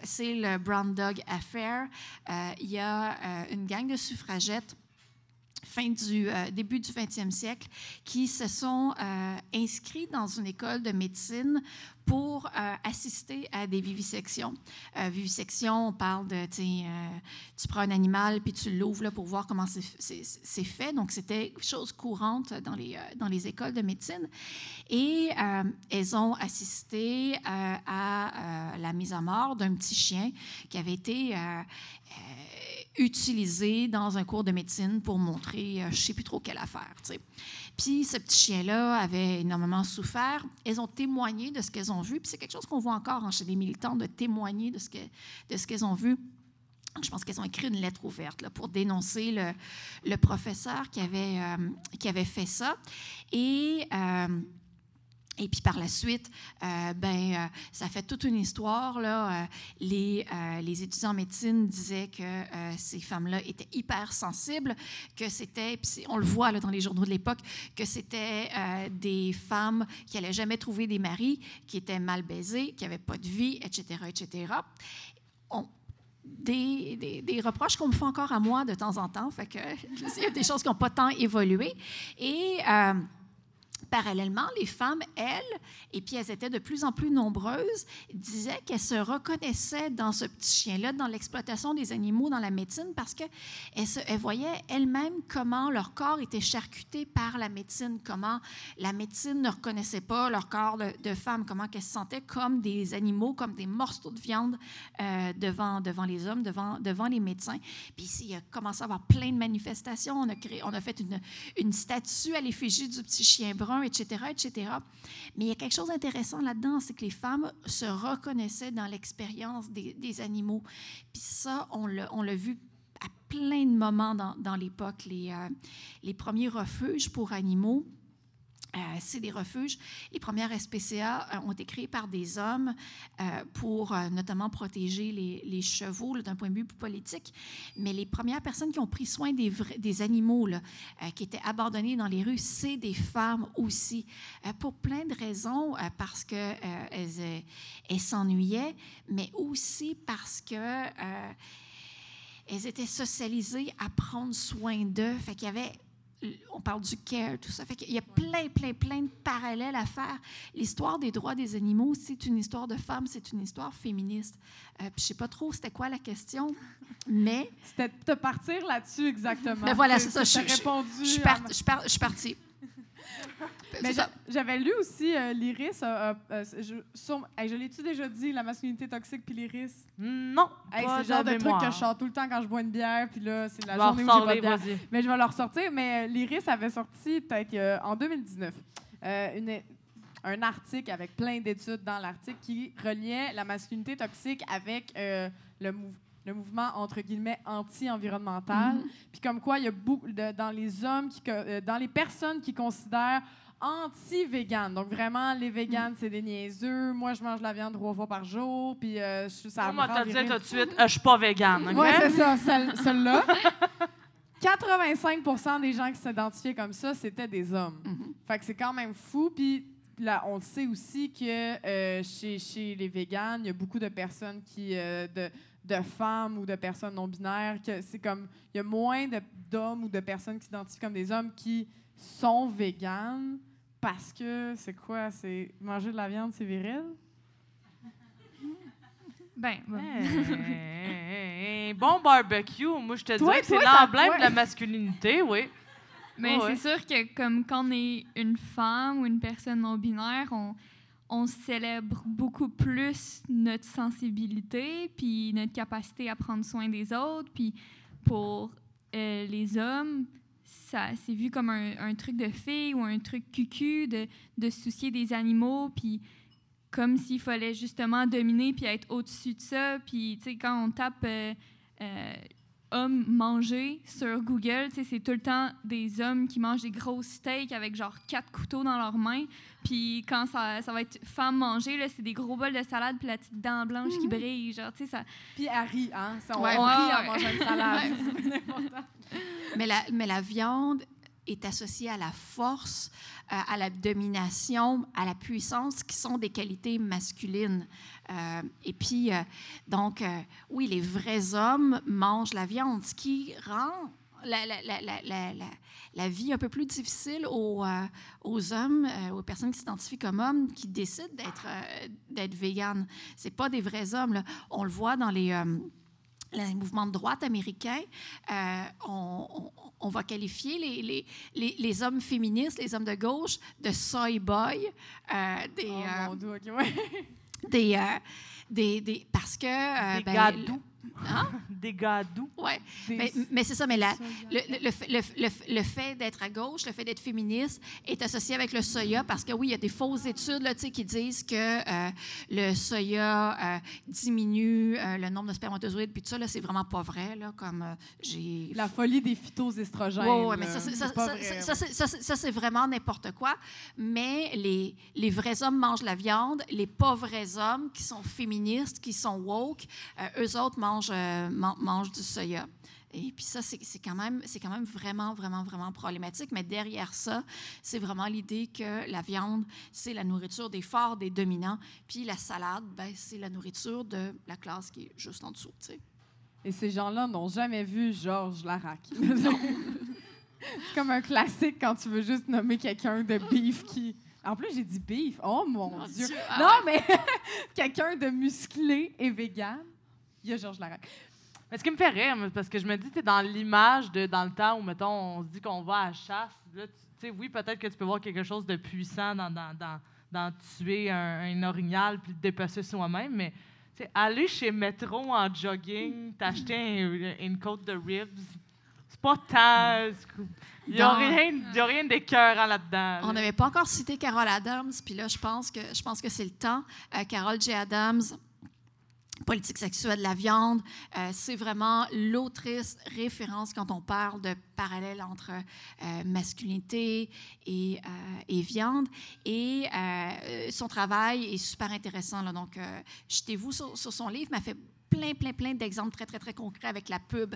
c'est le Brown Dog Affair. Il y a une gang de suffragettes fin du euh, début du 20e siècle, qui se sont euh, inscrits dans une école de médecine pour euh, assister à des vivisections. Vivisection, on parle de, tu prends un animal puis tu l'ouvres pour voir comment c'est- fait. Donc, c'était chose courante dans les, dans les écoles de médecine. Et elles ont assisté à la mise à mort d'un petit chien qui avait été... euh, euh, utilisé dans un cours de médecine pour montrer euh, je ne sais plus trop quelle affaire. tu sais. Puis ce petit chien-là avait énormément souffert. Elles ont témoigné de ce qu'elles ont vu. Puis c'est quelque chose qu'on voit encore hein, chez les militants, de témoigner de ce qu'elles ont vu. Je pense qu'elles ont écrit une lettre ouverte là, pour dénoncer le, le professeur qui avait, euh, qui avait fait ça. Et... et puis par la suite, euh, ben, euh, ça fait toute une histoire. Là. Euh, les, les étudiants en médecine disaient que ces femmes-là étaient hyper sensibles, que c'était, on le voit là, dans les journaux de l'époque, que c'était des femmes qui n'allaient jamais trouver des maris, qui étaient mal baisées, qui n'avaient pas de vie, etc., etc. Des, des- reproches qu'on me fait encore à moi de temps en temps. Fait que il y a des choses qui n'ont pas tant évolué. Et parallèlement, les femmes, elles, et puis elles étaient de plus en plus nombreuses, disaient qu'elles se reconnaissaient dans ce petit chien-là, dans l'exploitation des animaux dans la médecine, parce qu'elles elles voyaient elles-mêmes comment leur corps était charcuté par la médecine, comment la médecine ne reconnaissait pas leur corps de, de femme, comment qu'elles se sentaient comme des animaux, comme des morceaux de viande euh, devant, devant les hommes, devant, devant les médecins. Puis ici, il a commencé à avoir plein de manifestations. On a, créé, on a fait une, une statue à l'effigie du petit chien etc., etc. Mais il y a quelque chose d'intéressant là-dedans, c'est que les femmes se reconnaissaient dans l'expérience des, animaux. Puis ça, on l'a on l'a vu à plein de moments dans, dans l'époque. Les, euh, les premiers refuges pour animaux, euh, c'est des refuges. Les premières SPCA euh, ont été créées par des hommes euh, pour notamment protéger les, chevaux d'un point de vue politique. Mais les premières personnes qui ont pris soin des, animaux qui étaient abandonnés dans les rues, c'est des femmes aussi, pour plein de raisons, parce qu'elles elles, elles s'ennuyaient, mais aussi parce que... elles étaient socialisées à prendre soin d'eux. Fait qu'il y avait on parle du care, tout ça. Fait qu'il y a plein, plein, plein de parallèles à faire. L'histoire des droits des animaux, c'est une histoire de femmes, c'est une histoire féministe. Euh, puis je sais pas trop c'était quoi la question, mais C'était de partir là-dessus exactement. Ben voilà, c'est ça, je- je- répondu. je par- je par- je suis partie. Mais j'a- j'avais lu aussi euh, l'Iris. euh, euh, je, sur- hey, je l'ai-tu déjà dit, la masculinité toxique puis l'Iris? Non, Hey, pas c'est le genre de truc mémoire. que je chante tout le temps quand je bois une bière, puis là, c'est la journée où j'ai pas de ressortir, bière. vas-y. Mais je vais le ressortir. Mais euh, l'Iris avait sorti peut-être euh, en 2019 euh, une- un article avec plein d'études dans l'article qui reliait la masculinité toxique avec euh, le, mou- le mouvement entre guillemets anti-environnemental. Mhm. Puis comme quoi, il y a beaucoup de- dans les hommes, qui, euh, dans les personnes qui considèrent anti-vegan. Donc vraiment, les véganes, c'est des niaiseux. Moi, je mange la viande trois fois par jour. Puis euh, je- ça Moi, dire viril. tout de suite, euh, je suis pas végane. OK? Ouais, c'est ça, celle- celle-là. 85 des gens qui s'identifiaient comme ça, c'était des hommes. Mhm. Fait que c'est quand même fou. Puis là, on le sait aussi que euh, chez, chez les véganes, il y a beaucoup de personnes qui. euh, de, de femmes ou de personnes non binaires, que c'est comme. Il y a moins d'hommes ou de personnes qui s'identifient comme des hommes qui sont véganes parce que c'est quoi? C'est manger de la viande, c'est viril? Ben, Hey, un bon barbecue, moi, je te dirais que c'est l'emblème de la masculinité, oui. Mais ouais. c'est sûr que comme quand on est une femme ou une personne non binaire, on, on célèbre beaucoup plus notre sensibilité, puis notre capacité à prendre soin des autres. Puis pour euh, les hommes, ça c'est vu comme un, truc de fille ou un truc cucu de, de soucier des animaux, puis comme s'il fallait justement dominer puis être au-dessus de ça. Puis tu sais quand on tape euh, euh, hommes manger sur Google, tu sais, c'est tout le temps des hommes qui mangent des gros steaks avec genre quatre couteaux dans leurs mains. Puis quand ça, ça va être femme manger, là, c'est des gros bols de salade puis la petite dent blanche qui brille. Genre, tu sais, ça... Puis Harry, hein? Ça, on Ouais. rit Ouais, en ouais. mangeant une salade. C'est important. Mais la, mais la viande est associée à la force, euh, à la domination, à la puissance, qui sont des qualités masculines. Euh, et puis, euh, donc, oui, les vrais hommes mangent la viande, ce qui rend la, la- la- la- vie un peu plus difficile aux, aux hommes, aux personnes qui s'identifient comme hommes, qui décident d'être euh, d'être véganes. C'est pas des vrais hommes. On le voit dans les... les mouvements de droite américains, euh, on, on- on va qualifier les, les, les, les hommes féministes, les hommes de gauche, de soy boy, euh, des, Oh euh, mon Dieu, OK, ouais. des, euh, des, des- parce que Des ben, gars le- doux. Hein? Des gars doux. ouais, Des- mais, mais c'est ça, mais la, le, le- le fait- le- fait d'être à gauche, le fait d'être féministe est associé avec le soya parce que oui, il y a des fausses études là, qui disent que euh, le soya euh, diminue euh, le nombre de spermatozoïdes, puis tout ça, là, c'est vraiment pas vrai. Là, comme j'ai La folie des phytoestrogènes. oui, ouais, mais ça, c'est- ça, ça- ça- vraiment n'importe quoi. Mais les, les vrais hommes mangent la viande. Les pas vrais hommes qui sont féministes, qui sont woke, eux autres mangent, euh, man- mangent du soya. Et puis ça, c'est quand, même- c'est quand même vraiment, vraiment, vraiment problématique. Mais derrière ça, c'est vraiment l'idée que la viande, c'est la nourriture des forts, des dominants. Puis la salade, ben, c'est la nourriture de la classe qui est juste en dessous. tu sais. Et ces gens-là n'ont jamais vu Georges Larac. c'est comme un classique quand tu veux juste nommer quelqu'un de beef qui. En plus, j'ai dit beef. Oh mon, Mon Dieu. Dieu, ah non, mais quelqu'un de musclé et vegan. Il y a Georges Larac. Mais ce qui me fait rire, parce que je me dis, tu dans l'image de dans le temps où, mettons, on se dit qu'on va à la chasse, là, tu sais, oui, peut-être que tu peux voir quelque chose de puissant dans, dans, dans, dans tuer un, un orignal puis le dépecer soi-même, mais aller chez Metro en jogging, t'acheter un- une côte de ribs, c'est pas tant. Il n'y a, rien- rien d'écœurant là-dedans. On n'avait pas encore cité Carol Adams, puis là, je pense que, je pense que c'est le temps. Euh, Carol J. Adams, Politique sexuelle de la viande, euh, c'est vraiment l'autrice référence quand on parle de parallèle entre euh, masculinité et, euh, et viande. Et son travail est super intéressant. Donc, jetez-vous sur, sur son livre, m'a fait plein, plein, plein d'exemples très, très, très concrets avec la pub.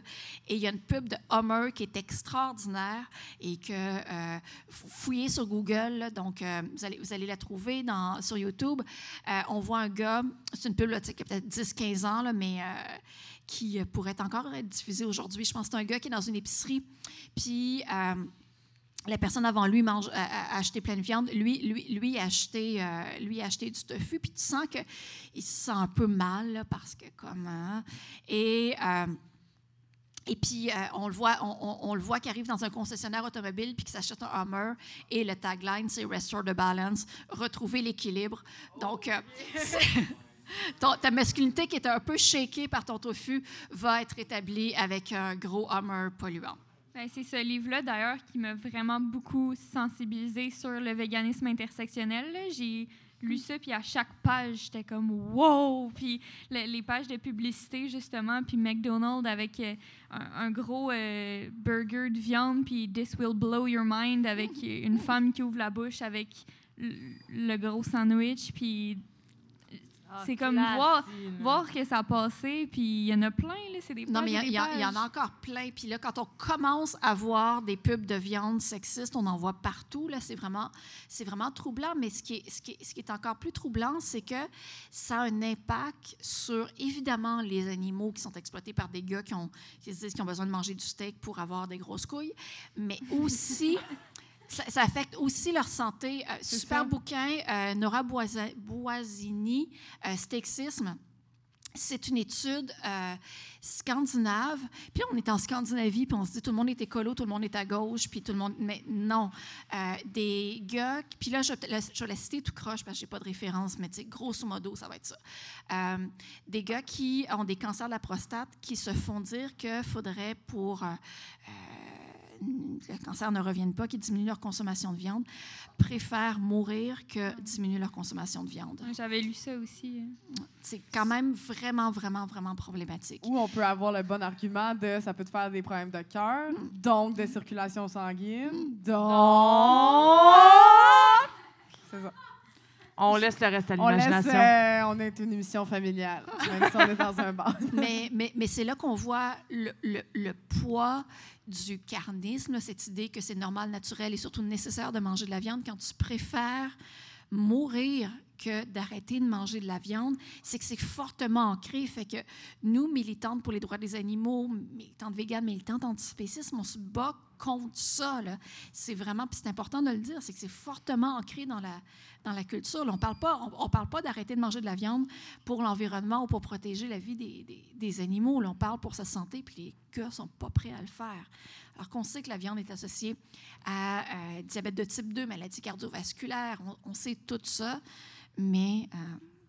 Et il y a une pub de Hummer qui est extraordinaire et que euh, fouillez sur Google, donc euh, vous, allez, vous allez la trouver dans, sur YouTube. Euh, on voit un gars, c'est une pub là, qui a peut-être 10-15 ans, là, mais euh, qui pourrait encore être diffusée aujourd'hui. Je pense que c'est un gars qui est dans une épicerie, puis... la personne avant lui mange, a, a- acheté plein de viande. Lui, lui, lui, a acheté, euh, lui a acheté du tofu. Puis tu sens qu'il se sent un peu mal parce que comme... hein. et... euh, et puis, euh, on le voit, on, voit qui arrive dans un concessionnaire automobile puis qui s'achète un Hummer. Et le tagline, c'est Restore the balance, retrouver l'équilibre. Donc, ta masculinité qui est un peu shakée par ton tofu va être établie avec un gros Hummer polluant. Ben, c'est ce livre-là, d'ailleurs, qui m'a vraiment beaucoup sensibilisée sur le véganisme intersectionnel. J'ai lu ça, puis à chaque page, j'étais comme « wow! » Puis le- les pages de publicité, justement, puis McDonald's avec euh, un, gros euh, burger de viande, puis « This will blow your mind » avec une femme qui ouvre la bouche avec le gros sandwich, puis Ah, c'est comme voir- voir que ça a passé, puis il y en a plein, là, c'est des Non, mais il y, en a encore plein. Puis là, quand on commence à voir des pubs de viande sexiste, on en voit partout. Là, c'est vraiment, c'est vraiment troublant. Mais ce qui est, ce qui est, ce qui est encore plus troublant, c'est que ça a un impact sur, évidemment, les animaux qui sont exploités par des gars qui, ont, qui se disent qu'ils ont besoin de manger du steak pour avoir des grosses couilles, mais aussi... Ça, ça affecte aussi leur santé. Euh, super ça. bouquin, euh, Nora Boisini, euh, Stexisme. c'est une étude scandinave. Puis on est en Scandinavie, puis on se dit tout le monde est écolo, tout le monde est à gauche, puis tout le monde. Mais non. Des gars. Puis là, je, je vais la citer tout croche parce que je n'ai pas de référence, mais grosso modo, ça va être ça. Des gars qui ont des cancers de la prostate qui se font dire qu'il faudrait pour le cancer ne revienne pas, qui diminuent leur consommation de viande, préfèrent mourir que diminuer leur consommation de viande. J'avais lu ça aussi. C'est quand même vraiment, vraiment, vraiment problématique. Ou on peut avoir le bon argument de ça peut te faire des problèmes de cœur, donc de circulation sanguine, donc... C'est ça. On laisse le reste à l'imagination. On, euh, on est une émission familiale, même si on est dans un bar. mais mais, mais c'est là qu'on voit le, le, le, poids du carnisme, cette idée que c'est normal, naturel et surtout nécessaire de manger de la viande quand tu préfères mourir que d'arrêter de manger de la viande, c'est que c'est fortement ancré. Fait que nous, militantes pour les droits des animaux, militantes véganes, militantes antispécisme, on se bat contre ça. C'est vraiment, puis c'est important de le dire, c'est que c'est fortement ancré dans la, dans la culture. on ne parle pas, on, pas d'arrêter de manger de la viande pour l'environnement ou pour protéger la vie des, des, animaux. On parle pour sa santé, puis les gars ne sont pas prêts à le faire. Alors qu'on sait que la viande est associée à diabète de type 2, maladie cardiovasculaire, on sait tout ça. Mais, euh,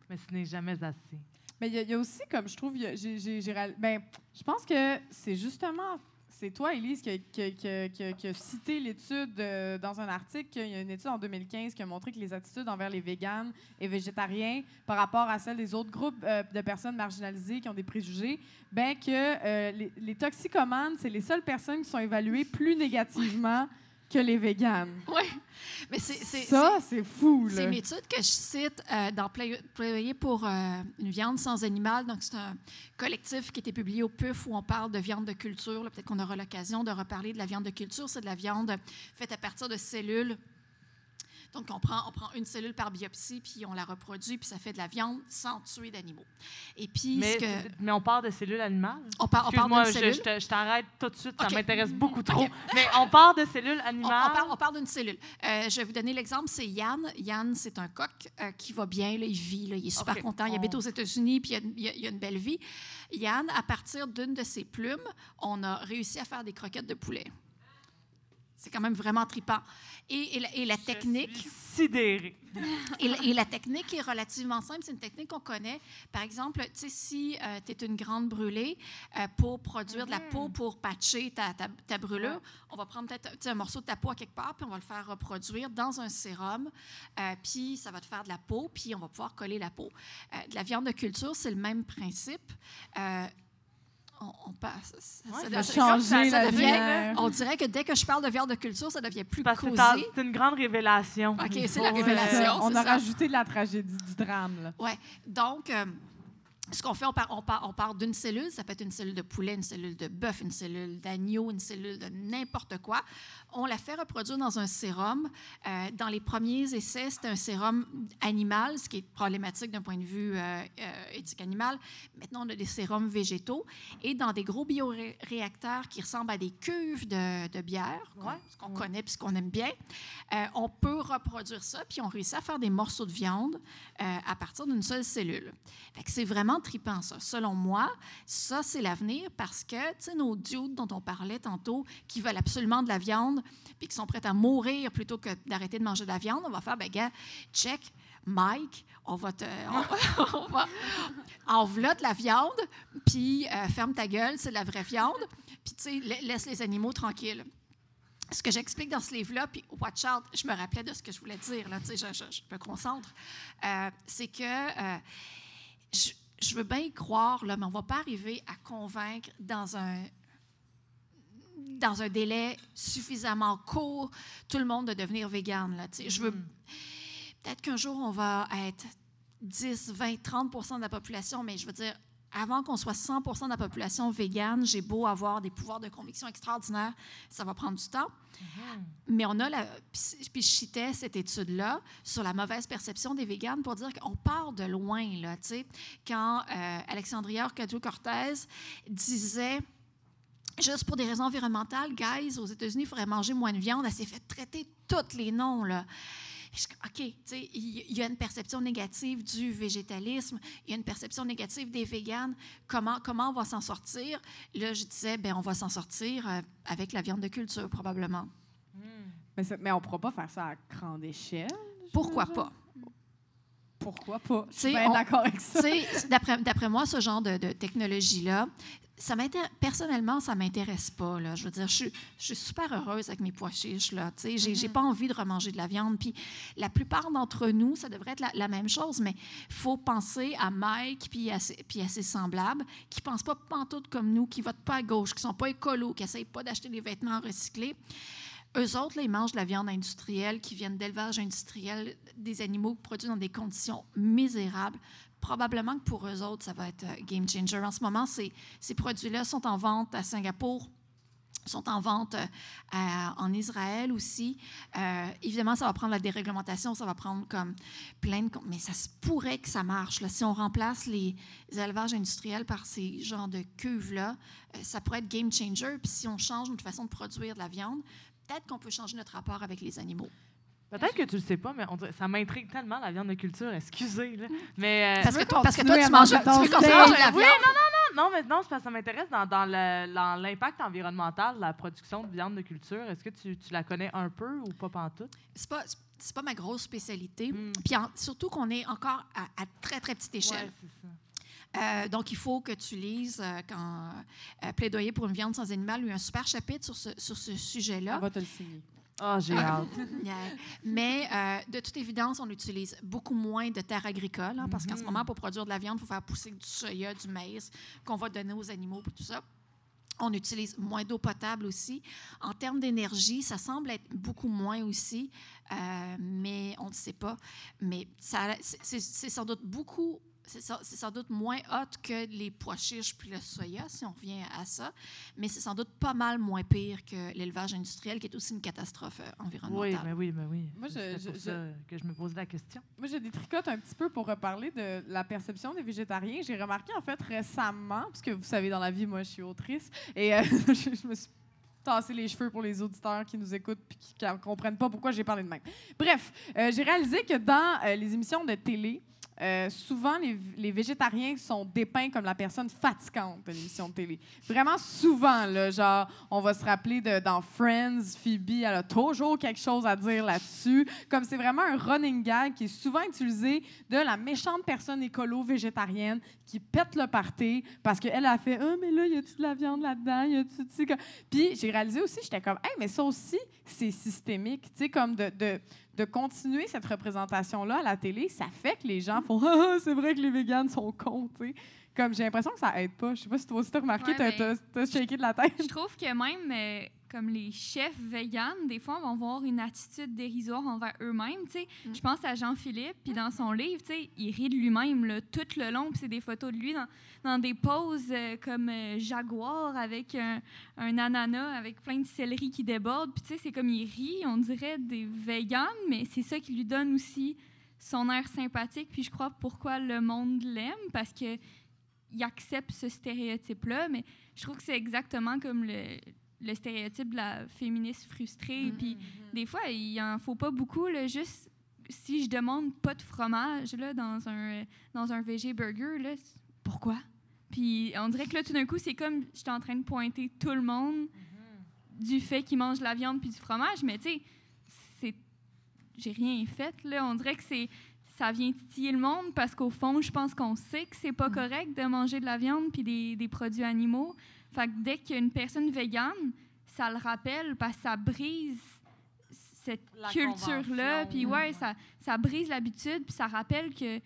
mais ce n'est jamais assez. Mais il y, a aussi, comme je trouve, ben, je pense que c'est justement, c'est toi, Elise, qui a, cité l'étude euh, dans un article. Il y a une étude en 2015 qui a montré que les attitudes envers les véganes et végétariens par rapport à celles des autres groupes euh, de personnes marginalisées qui ont des préjugés, ben que les, les toxicomanes, c'est les seules personnes qui sont évaluées plus négativement que les véganes. Oui. Mais c'est, ça, c'est fou. C'est une étude que je cite euh, dans Plaidoyer pour euh, une viande sans animal. Donc, c'est un collectif qui a été publié au PUF où on parle de viande de culture. Peut-être qu'on aura l'occasion de reparler de la viande de culture. C'est de la viande faite à partir de cellules donc, on prend, on prend une cellule par biopsie, puis on la reproduit, puis ça fait de la viande sans tuer d'animaux. Et puis, mais, mais on part de cellules animales? On, part, on part d'une cellule. Je, je t'arrête tout de suite, ça m'intéresse beaucoup trop. Mais on part de cellules animales? On, on part, d'une cellule. Euh, je vais vous donner l'exemple, c'est Yann. Yann, c'est un coq euh, qui va bien, là, il vit, là, il est super content, il habite aux États-Unis, puis il a, il a, une belle vie. Yann, à partir d'une de ses plumes, on a réussi à faire des croquettes de poulet. C'est quand même vraiment tripant. Et, et, la, technique. sidérée. et, la, technique est relativement simple. C'est une technique qu'on connaît. Par exemple, tu sais, si euh, tu es une grande brûlée, euh, pour produire de la peau, mm-hmm. pour patcher ta, ta, brûlure, on va prendre peut-être un morceau de ta peau à quelque part, puis on va le faire reproduire dans un sérum. Euh, puis ça va te faire de la peau, puis on va pouvoir coller la peau. de la viande de culture, c'est le même principe on, passe. Ça, ça, devient, on dirait que dès que je parle de viande de culture, ça devient plus Parce C'est une grande révélation. OK, c'est la révélation. on a rajouté de la tragédie du drame. Oui. Donc, euh, ce qu'on fait, on part, on part, on part d'une cellule, ça peut être une cellule de poulet, une cellule de bœuf, une cellule d'agneau, une cellule de n'importe quoi. On la fait reproduire dans un sérum. Euh, dans les premiers essais, c'était un sérum animal, ce qui est problématique d'un point de vue euh, euh, éthique animal. Maintenant, on a des sérums végétaux. Et dans des gros bioréacteurs qui ressemblent à des cuves de, de bière, ce qu'on connaît et ce qu'on aime bien, on peut reproduire ça, puis on réussit à faire des morceaux de viande à partir d'une seule cellule. C'est vraiment tripant, ça. Selon moi, ça, c'est l'avenir parce que, tu sais, nos dudes dont on parlait tantôt, qui veulent absolument de la viande, puis qui sont prêts à mourir plutôt que d'arrêter de manger de la viande, on va faire, ben gars, check, Mike, on va te. On, va. Enveloppe la viande, puis euh, ferme ta gueule, c'est de la vraie viande, puis, tu sais, laisse les animaux tranquilles ce que j'explique dans ce livre-là, puis watch out, je me rappelais de ce que je voulais dire, là, tu sais, je, je, me concentre, euh, c'est que euh, je, je veux bien y croire, là, mais on ne va pas arriver à convaincre dans un, dans un délai suffisamment court tout le monde de devenir vegan. Là, je veux, mm. Peut-être qu'un jour, on va être 10, 20, 30% de la population, mais je veux dire, avant qu'on soit 100% de la population végane, j'ai beau avoir des pouvoirs de conviction extraordinaires, ça va prendre du temps. Mm-hmm. Mais on a la. Puis je citais cette étude-là sur la mauvaise perception des véganes pour dire qu'on part de loin, là, tu sais. Quand euh, Alexandria Ocasio-Cortez disait juste pour des raisons environnementales, guys, aux États-Unis, il faudrait manger moins de viande. Elle s'est fait traiter tous les noms, là. Je OK, il y, a une perception négative du végétalisme, il y a une perception négative des véganes. Comment, comment on va s'en sortir? Là, je disais, ben on va s'en sortir euh, avec la viande de culture, probablement. Mais, c'est- mais on ne pourra pas faire ça à grande échelle. Pourquoi pas? Pourquoi pas? Je suis bien d'accord avec ça. d'après moi, ce genre de, de technologie-là, ça personnellement, ça m'intéresse pas. Là. Je veux dire, je suis, je suis super heureuse avec mes pois chiches. Sais, j'ai, j'ai pas envie de remanger de la viande. Puis la plupart d'entre nous, ça devrait être la, la même chose, mais il faut penser à Mike puis à, ses, puis à ses semblables qui pensent pas pantoute comme nous, qui votent pas à gauche, qui sont pas écolos, qui essayent pas d'acheter des vêtements recyclés. Eux autres, là, ils mangent de la viande industrielle qui vient d'élevage industriel, des animaux produits dans des conditions misérables. Probablement que pour eux autres, ça va être euh, game changer. En ce moment, ces, ces produits-là sont en vente à Singapour, sont en vente euh, en Israël aussi. Euh, évidemment, ça va prendre la déréglementation, ça va prendre comme plein de... Mais ça pourrait que ça marche. là. Si on remplace les élevages industriels par ces genres de cuves-là, ça pourrait être game changer. Puis si on change notre façon de produire de la viande, peut-être qu'on peut changer notre rapport avec les animaux. Peut-être que tu le sais pas, mais on dirait- ça m'intrigue tellement la viande de culture, excusez. Là. Mais, euh, Parce que, toi- parce que toi, continuer tu manges, tu veux qu'on mange la Oui, viande? non, mais non, c'est parce que ça m'intéresse dans, dans le- dans l'impact environnemental de la production de viande de culture. Est-ce que tu, tu la connais un peu ou pas pantoute? C'est pas, c'est pas ma grosse spécialité. Mm. Puis en- surtout qu'on est encore à, à très, très petite échelle. Ouais, c'est ça. Euh, donc, il faut que tu lises euh, quand euh, Plaidoyer pour une viande sans animal, il y a eu un super chapitre sur ce, sur ce sujet-là. On va te le signer. Ah, j'ai Ah. hâte. Yeah. Mais euh, de toute évidence, on utilise beaucoup moins de terres agricoles hein, parce qu'en ce Mhm. moment, pour produire de la viande, il faut faire pousser du soya, du maïs qu'on va donner aux animaux et tout ça. On utilise moins d'eau potable aussi. En termes d'énergie, ça semble être beaucoup moins aussi, euh, mais on ne sait pas. Mais c'est sans doute beaucoup. C'est sans, doute moins hot que les pois chiches puis le soya, si on revient à ça, mais c'est sans doute pas mal moins pire que l'élevage industriel, qui est aussi une catastrophe euh, Oui, environnementale. mais oui, mais oui. Moi, je- C'est je- pour je- ça que je me posais la question. Moi, je détricote un petit peu pour reparler de la perception des végétariens. J'ai remarqué, en fait, récemment, parce que vous savez, dans la vie, moi, je suis autrice, et euh, je, je me suis tassé les cheveux pour les auditeurs qui nous écoutent et qui ne comprennent pas pourquoi j'ai parlé de même. Bref, euh, j'ai réalisé que dans euh, les émissions de télé, euh, souvent, les, végétariens sont dépeints comme la personne fatigante de l'émission de télé. Vraiment souvent, là, genre, on va se rappeler dans Friends, Phoebe, elle a toujours quelque chose à dire là-dessus. Comme c'est vraiment un running gag qui est souvent utilisé de la méchante personne écolo-végétarienne qui pète le party parce qu'elle a fait « Ah, mais là, y a-tu de la viande là-dedans? Y a-tu... Puis j'ai réalisé aussi, j'étais comme « Hey, mais ça aussi, c'est systémique. » Tu sais, comme de de continuer cette représentation-là à la télé, ça fait que les gens font Ah, ah, c'est vrai que les véganes sont cons, tu sais. Comme j'ai l'impression que ça aide pas. Je sais pas si toi aussi t'as remarqué, Ouais, t'as, ben, t'as- t'as shaké de la tête. Je trouve que même euh, comme les chefs véganes, des fois, vont avoir une attitude dérisoire envers eux-mêmes. tu sais. Mm. Je pense à Jean-Philippe, puis dans son livre, tu sais, il rit de lui-même là, tout le long, puis c'est des photos de lui dans, dans des poses euh, comme euh, jaguar avec un, un ananas avec plein de céleri qui déborde. Puis tu sais, c'est comme il rit, on dirait des véganes, mais c'est ça qui lui donne aussi son air sympathique. Puis je crois pourquoi le monde l'aime, parce que il accepte ce stéréotype-là, mais je trouve que c'est exactement comme le, le stéréotype de la féministe frustrée. Mhm. Puis des fois, il en faut pas beaucoup. Là, juste si je demande pas de fromage là, dans un dans un VG burger, là, pourquoi? Puis on dirait que là, tout d'un coup, c'est comme j'étais en train de pointer tout le monde du fait qu'ils mangent de la viande puis du fromage, mais tu sais, j'ai rien fait là. On dirait que c'est ça vient titiller le monde parce qu'au fond, je pense qu'on sait que c'est pas correct de manger de la viande puis des, des produits animaux. Fait que dès qu'il y a une personne végane, ça le rappelle parce que ça brise cette culture-là. Puis ouais, ouais. ça, ça brise l'habitude puis ça rappelle que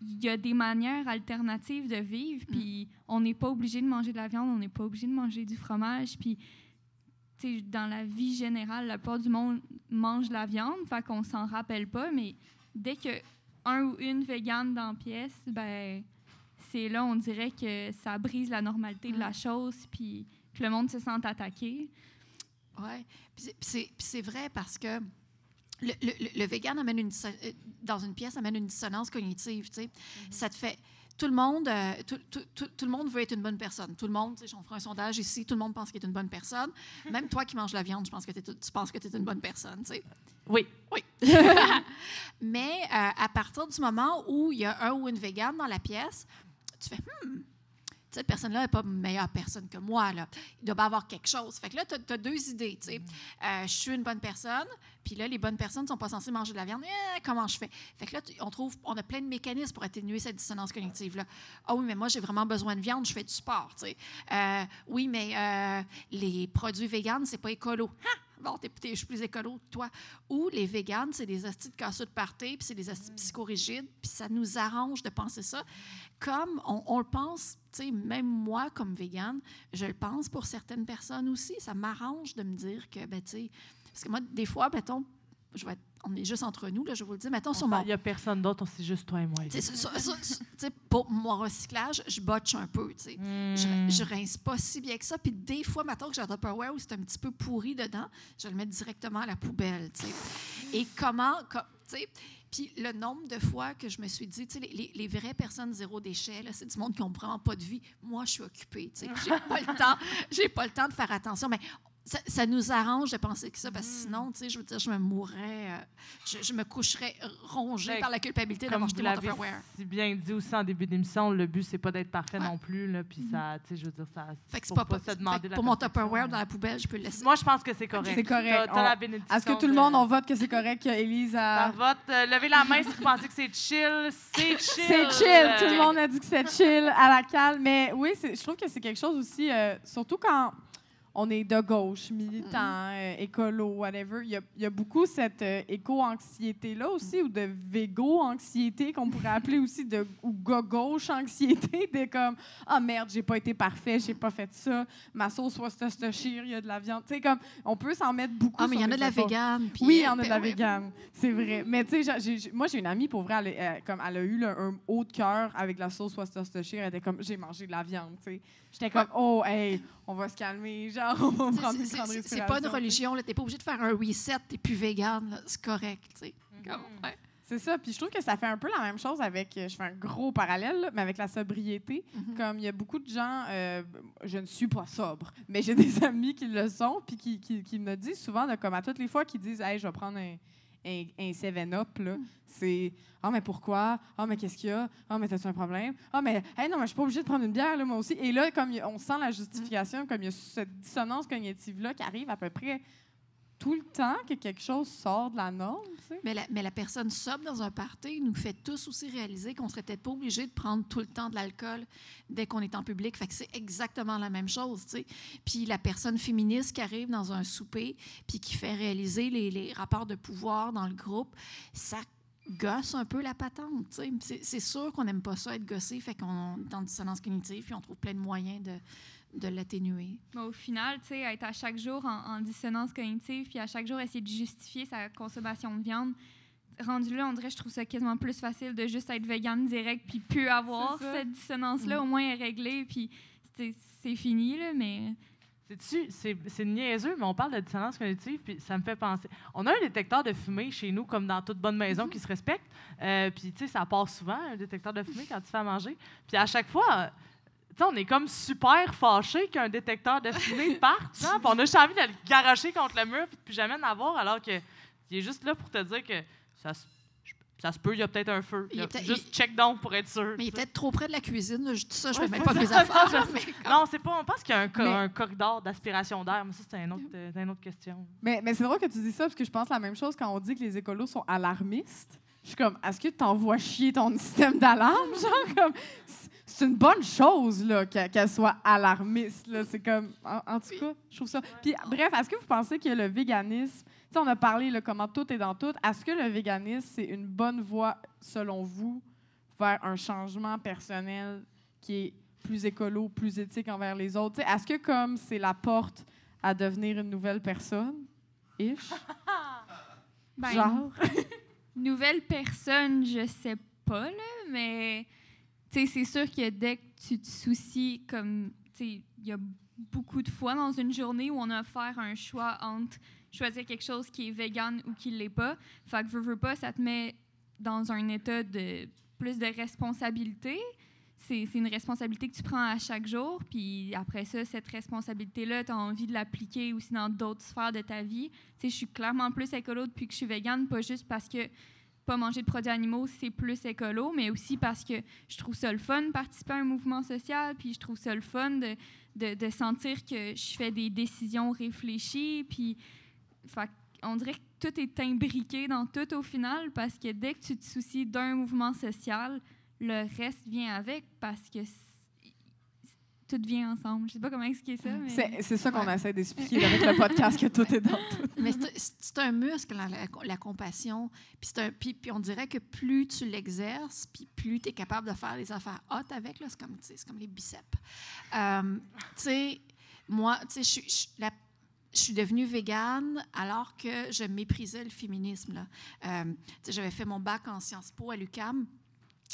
il y a des manières alternatives de vivre puis on n'est pas obligé de manger de la viande, on n'est pas obligé de manger du fromage puis dans la vie générale, la plupart du monde mange de la viande, fait qu'on s'en rappelle pas, mais dès que un ou une végane dans la pièce, ben c'est là on dirait que ça brise la normalité de la chose puis que le monde se sent attaqué. Oui. Puis c'est- vrai parce que le, le, le- vegan amène une, euh, dans une pièce amène une dissonance cognitive. tu sais. Ça te fait. Tout le monde, euh, tout, tout- tout- tout le monde veut être une bonne personne. Tout le monde, on fera un sondage ici, tout le monde pense qu'il est une bonne personne. Même toi qui manges la viande, je pense que tu penses que tu es une bonne personne. tu sais. Oui. Oui. Mais euh, à partir du moment où il y a un ou une végane dans la pièce, tu fais hmm, cette personne-là n'est pas meilleure personne que moi. Là. Il doit avoir quelque chose. Fait que là, tu as, deux idées. sais. Euh, je suis une bonne personne, puis là, les bonnes personnes ne sont pas censées manger de la viande. Eh, comment je fais? Fait que là, on trouve, on a plein de mécanismes pour atténuer cette dissonance cognitive-là. Ah oui, mais moi, j'ai vraiment besoin de viande, je fais du sport. Euh, oui, mais euh, les produits véganes, c'est pas écolo. Ha! Bon, t'es, t'es- je suis plus écolo que toi. Ou les véganes, c'est des hosties de casseux de party, puis c'est des hosties psychorigides, puis ça nous arrange de penser ça. Comme on, on le pense, tu sais, même moi, comme végane, je le pense pour certaines personnes aussi. Ça m'arrange de me dire que, ben, tu sais, parce que moi, des fois, mettons, je vais être- on est juste entre nous, là, je vous le dire, mettons, sur mon, Il n'y a personne d'autre, c'est juste toi et moi. sur- sur- pour mon recyclage, je botche un peu, tu sais. Hmm. Je, je rince pas si bien que ça. Puis des fois, maintenant que j'ai un Tupperware où c'est un petit peu pourri dedans, je le mettre directement à la poubelle, tu sais. Et comment, co- tu sais, puis le nombre de fois que je me suis dit, tu sais, les, les- les vraies personnes zéro déchet, c'est du monde qui n'ont vraiment pas de vie. Moi, je suis occupée, tu sais. puis J'ai pas le temps, j'ai pas le temps de faire attention. Mais ça, ça nous arrange de penser que ça, parce que sinon, tu sais, je veux dire, je me mourrais, euh, je, je me coucherais rongée Ben, par la culpabilité d'avoir jeté mon Tupperware. si bien dit aussi en début d'émission, le but, c'est pas d'être parfait Ouais. non plus. Là, puis ça, tu sais, je veux dire, ça. Fait que c'est pour pas, se fait demander que pour mon Tupperware dans la poubelle, je peux le laisser. Moi, je pense que c'est correct. C'est correct. T'as- la bénédiction Est-ce que tout le de- monde, on vote que c'est correct qu'Élise Par a... vote, euh, levez la main si vous pensez que c'est chill. C'est chill. C'est chill. Tout le monde a dit que c'est chill, à la calme. Mais oui, c'est- je trouve que c'est quelque chose aussi, euh, surtout quand on est de gauche, militant, euh, écolo, whatever. Il y a, il y a beaucoup cette euh, éco-anxiété-là aussi, ou de végo-anxiété, qu'on pourrait appeler aussi, de, ou go-gauche-anxiété, de comme « Ah merde, j'ai pas été parfait, j'ai pas fait ça, ma sauce Worcestershire, il y a de la viande. » Tu sais, comme, on peut s'en mettre beaucoup Ah, mais il y en a de la végane. puis, Oui, il y en a de ben la végane, c'est vrai. Mais tu sais, moi, j'ai une amie, pour vrai, elle, comme, elle a eu là, un haut de cœur avec la sauce Worcestershire. Elle était comme, j'ai mangé de la viande, tu sais. J'étais comme, oh, hey, on va se calmer, genre, on va C'est- prendre une c'est- grande c'est- respiration. C'est pas une tu religion, là. T'es pas obligé de faire un reset, t'es plus végane, là. C'est correct, tu sais. Mm-hmm. Ouais. C'est ça. Puis je trouve que ça fait un peu la même chose avec, euh, je fais un gros parallèle, là, mais avec la sobriété. Mhm. Comme il y a beaucoup de gens, euh, je ne suis pas sobre, mais j'ai des amis qui le sont, puis qui, qui, qui me disent souvent, de, comme à toutes les fois, qu'ils disent, hey, je vais prendre un, un, un 7-up, là. C'est, ah, mais pourquoi? Ah, mais qu'est-ce qu'il y a? Ah, mais t'as-tu un problème? Ah, mais, hey, non, mais je suis pas obligée de prendre une bière, là, moi aussi. Et là, comme on sent la justification, comme il y a cette dissonance cognitive-là qui arrive à peu près tout le temps que quelque chose sort de la norme, tu sais. Mais la, personne sobre dans un party nous fait tous aussi réaliser qu'on serait peut-être pas obligé de prendre tout le temps de l'alcool dès qu'on est en public. Fait que c'est exactement la même chose, tu sais. Puis la personne féministe qui arrive dans un souper puis qui fait réaliser les, les rapports de pouvoir dans le groupe, ça gosse un peu la patente, C'est sûr qu'on n'aime pas ça être gossé, fait qu'on est en dissonance cognitive puis on trouve plein de moyens de, de l'atténuer. Au final, tu sais, être à chaque jour en, en dissonance cognitive, puis à chaque jour essayer de justifier sa consommation de viande, rendu là, on dirait, je trouve ça quasiment plus facile de juste être vegan direct, puis plus avoir cette dissonance-là, Mm. au moins est réglée, puis c'est fini, là, mais... C'est niaiseux, mais on parle de dissonance cognitive, puis ça me fait penser. On a un détecteur de fumée chez nous, comme dans toute bonne maison qui se respecte. Euh, puis, tu sais, ça passe souvent, un détecteur de fumée, quand tu fais à manger. Puis, à chaque fois, euh, on est comme super fâché qu'un détecteur de fumée parte. Puis, on a juste envie de le garocher contre le mur, puis de plus jamais en avoir, alors que il est juste là pour te dire que ça se, ça se peut, il y a peut-être un feu. Il Juste check donc pour être sûr. Mais il est peut-être trop près de la cuisine, là. je dis ça, je Ouais, fais même pas mes affaires. mais Non, c'est pas. On pense qu'il y a un, co- Mais- un corridor d'aspiration d'air, mais ça, c'est un euh, une autre question. Mais, mais c'est drôle que tu dis ça, parce que je pense la même chose quand on dit que les écolos sont alarmistes. Je suis comme, est-ce que tu envoies chier ton système d'alarme? Genre, comme, c'est- une bonne chose, là, qu'elle soit alarmiste, là. C'est comme, en, en tout cas, je trouve ça. Puis, bref, est-ce que vous pensez que le véganisme, on a parlé, là, comment tout est dans tout. Est-ce que le véganisme, c'est une bonne voie, selon vous, vers un changement personnel qui est plus écolo, plus éthique envers les autres? Est-ce que, comme c'est la porte à devenir une nouvelle personne? Ish? Ben, Genre? Nouvelle personne, je sais pas, là, mais c'est sûr que dès que tu te soucies, comme, il y a beaucoup de fois dans une journée où on a à faire un choix entre choisir quelque chose qui est vegan ou qui l'est pas. Fait que veux, veux pas, ça te met dans un état de plus de responsabilité. c'est c'est une responsabilité que tu prends à chaque jour. Puis après ça, cette responsabilité-là, tu as envie de l'appliquer aussi dans d'autres sphères de ta vie. Tu sais, je suis clairement plus écolo depuis que je suis végane, pas juste parce que pas manger de produits animaux, c'est plus écolo, mais aussi parce que je trouve ça le fun de participer à un mouvement social, puis je trouve ça le fun de, de, sentir que je fais des décisions réfléchies, puis fait, on dirait que tout est imbriqué dans tout au final, parce que dès que tu te soucies d'un mouvement social, le reste vient avec, parce que tout vient ensemble. Je sais pas comment expliquer ça, mais... C'est c'est ça qu'on Ouais. essaie d'expliquer avec le podcast, que tout est dans tout. Mais c'est c'est un muscle, la, la- la compassion. Puis, c'est un- puis, puis on dirait que plus tu l'exerces, puis plus tu es capable de faire des affaires hot avec, là, c'est comme, c'est comme les biceps. Euh, tu sais, moi, tu sais, je suis- je- la- je suis devenue végane alors que je méprisais le féminisme. là. Euh, tu sais, J'avais fait mon bac en Sciences Po à l'UQAM,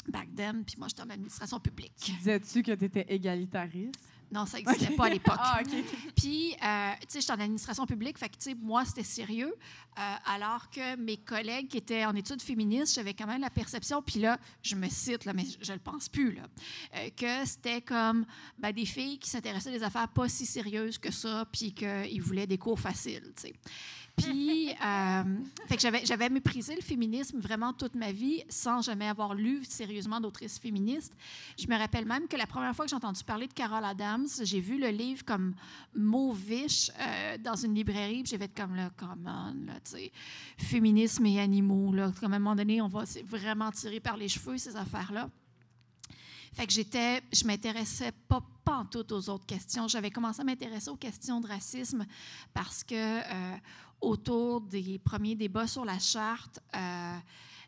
back then, puis moi, j'étais en administration publique. Disais-tu que tu étais égalitariste? Non, ça n'existait pas à l'époque. Ah. Puis, euh, tu sais, j'étais en administration publique, fait que, tu sais, moi, c'était sérieux, euh, alors que mes collègues qui étaient en études féministes, j'avais quand même la perception, puis là, je me cite, là, mais je ne le pense plus, là, euh, que c'était comme ben, des filles qui s'intéressaient à des affaires pas si sérieuses que ça, puis qu'ils voulaient des cours faciles, tu sais. Puis, euh, fait que j'avais, méprisé le féminisme vraiment toute ma vie sans jamais avoir lu sérieusement d'autrices féministes. Je me rappelle même que la première fois que j'ai entendu parler de Carol Adams, j'ai vu le livre comme mauviche euh, dans une librairie, puis j'ai comme là, comment, là, tu sais, féminisme et animaux, là, à un moment donné, on va vraiment tirer par les cheveux ces affaires-là. Fait que j'étais, je m'intéressais pas, tout aux autres questions. J'avais commencé à m'intéresser aux questions de racisme parce que euh, autour des premiers débats sur la charte, euh,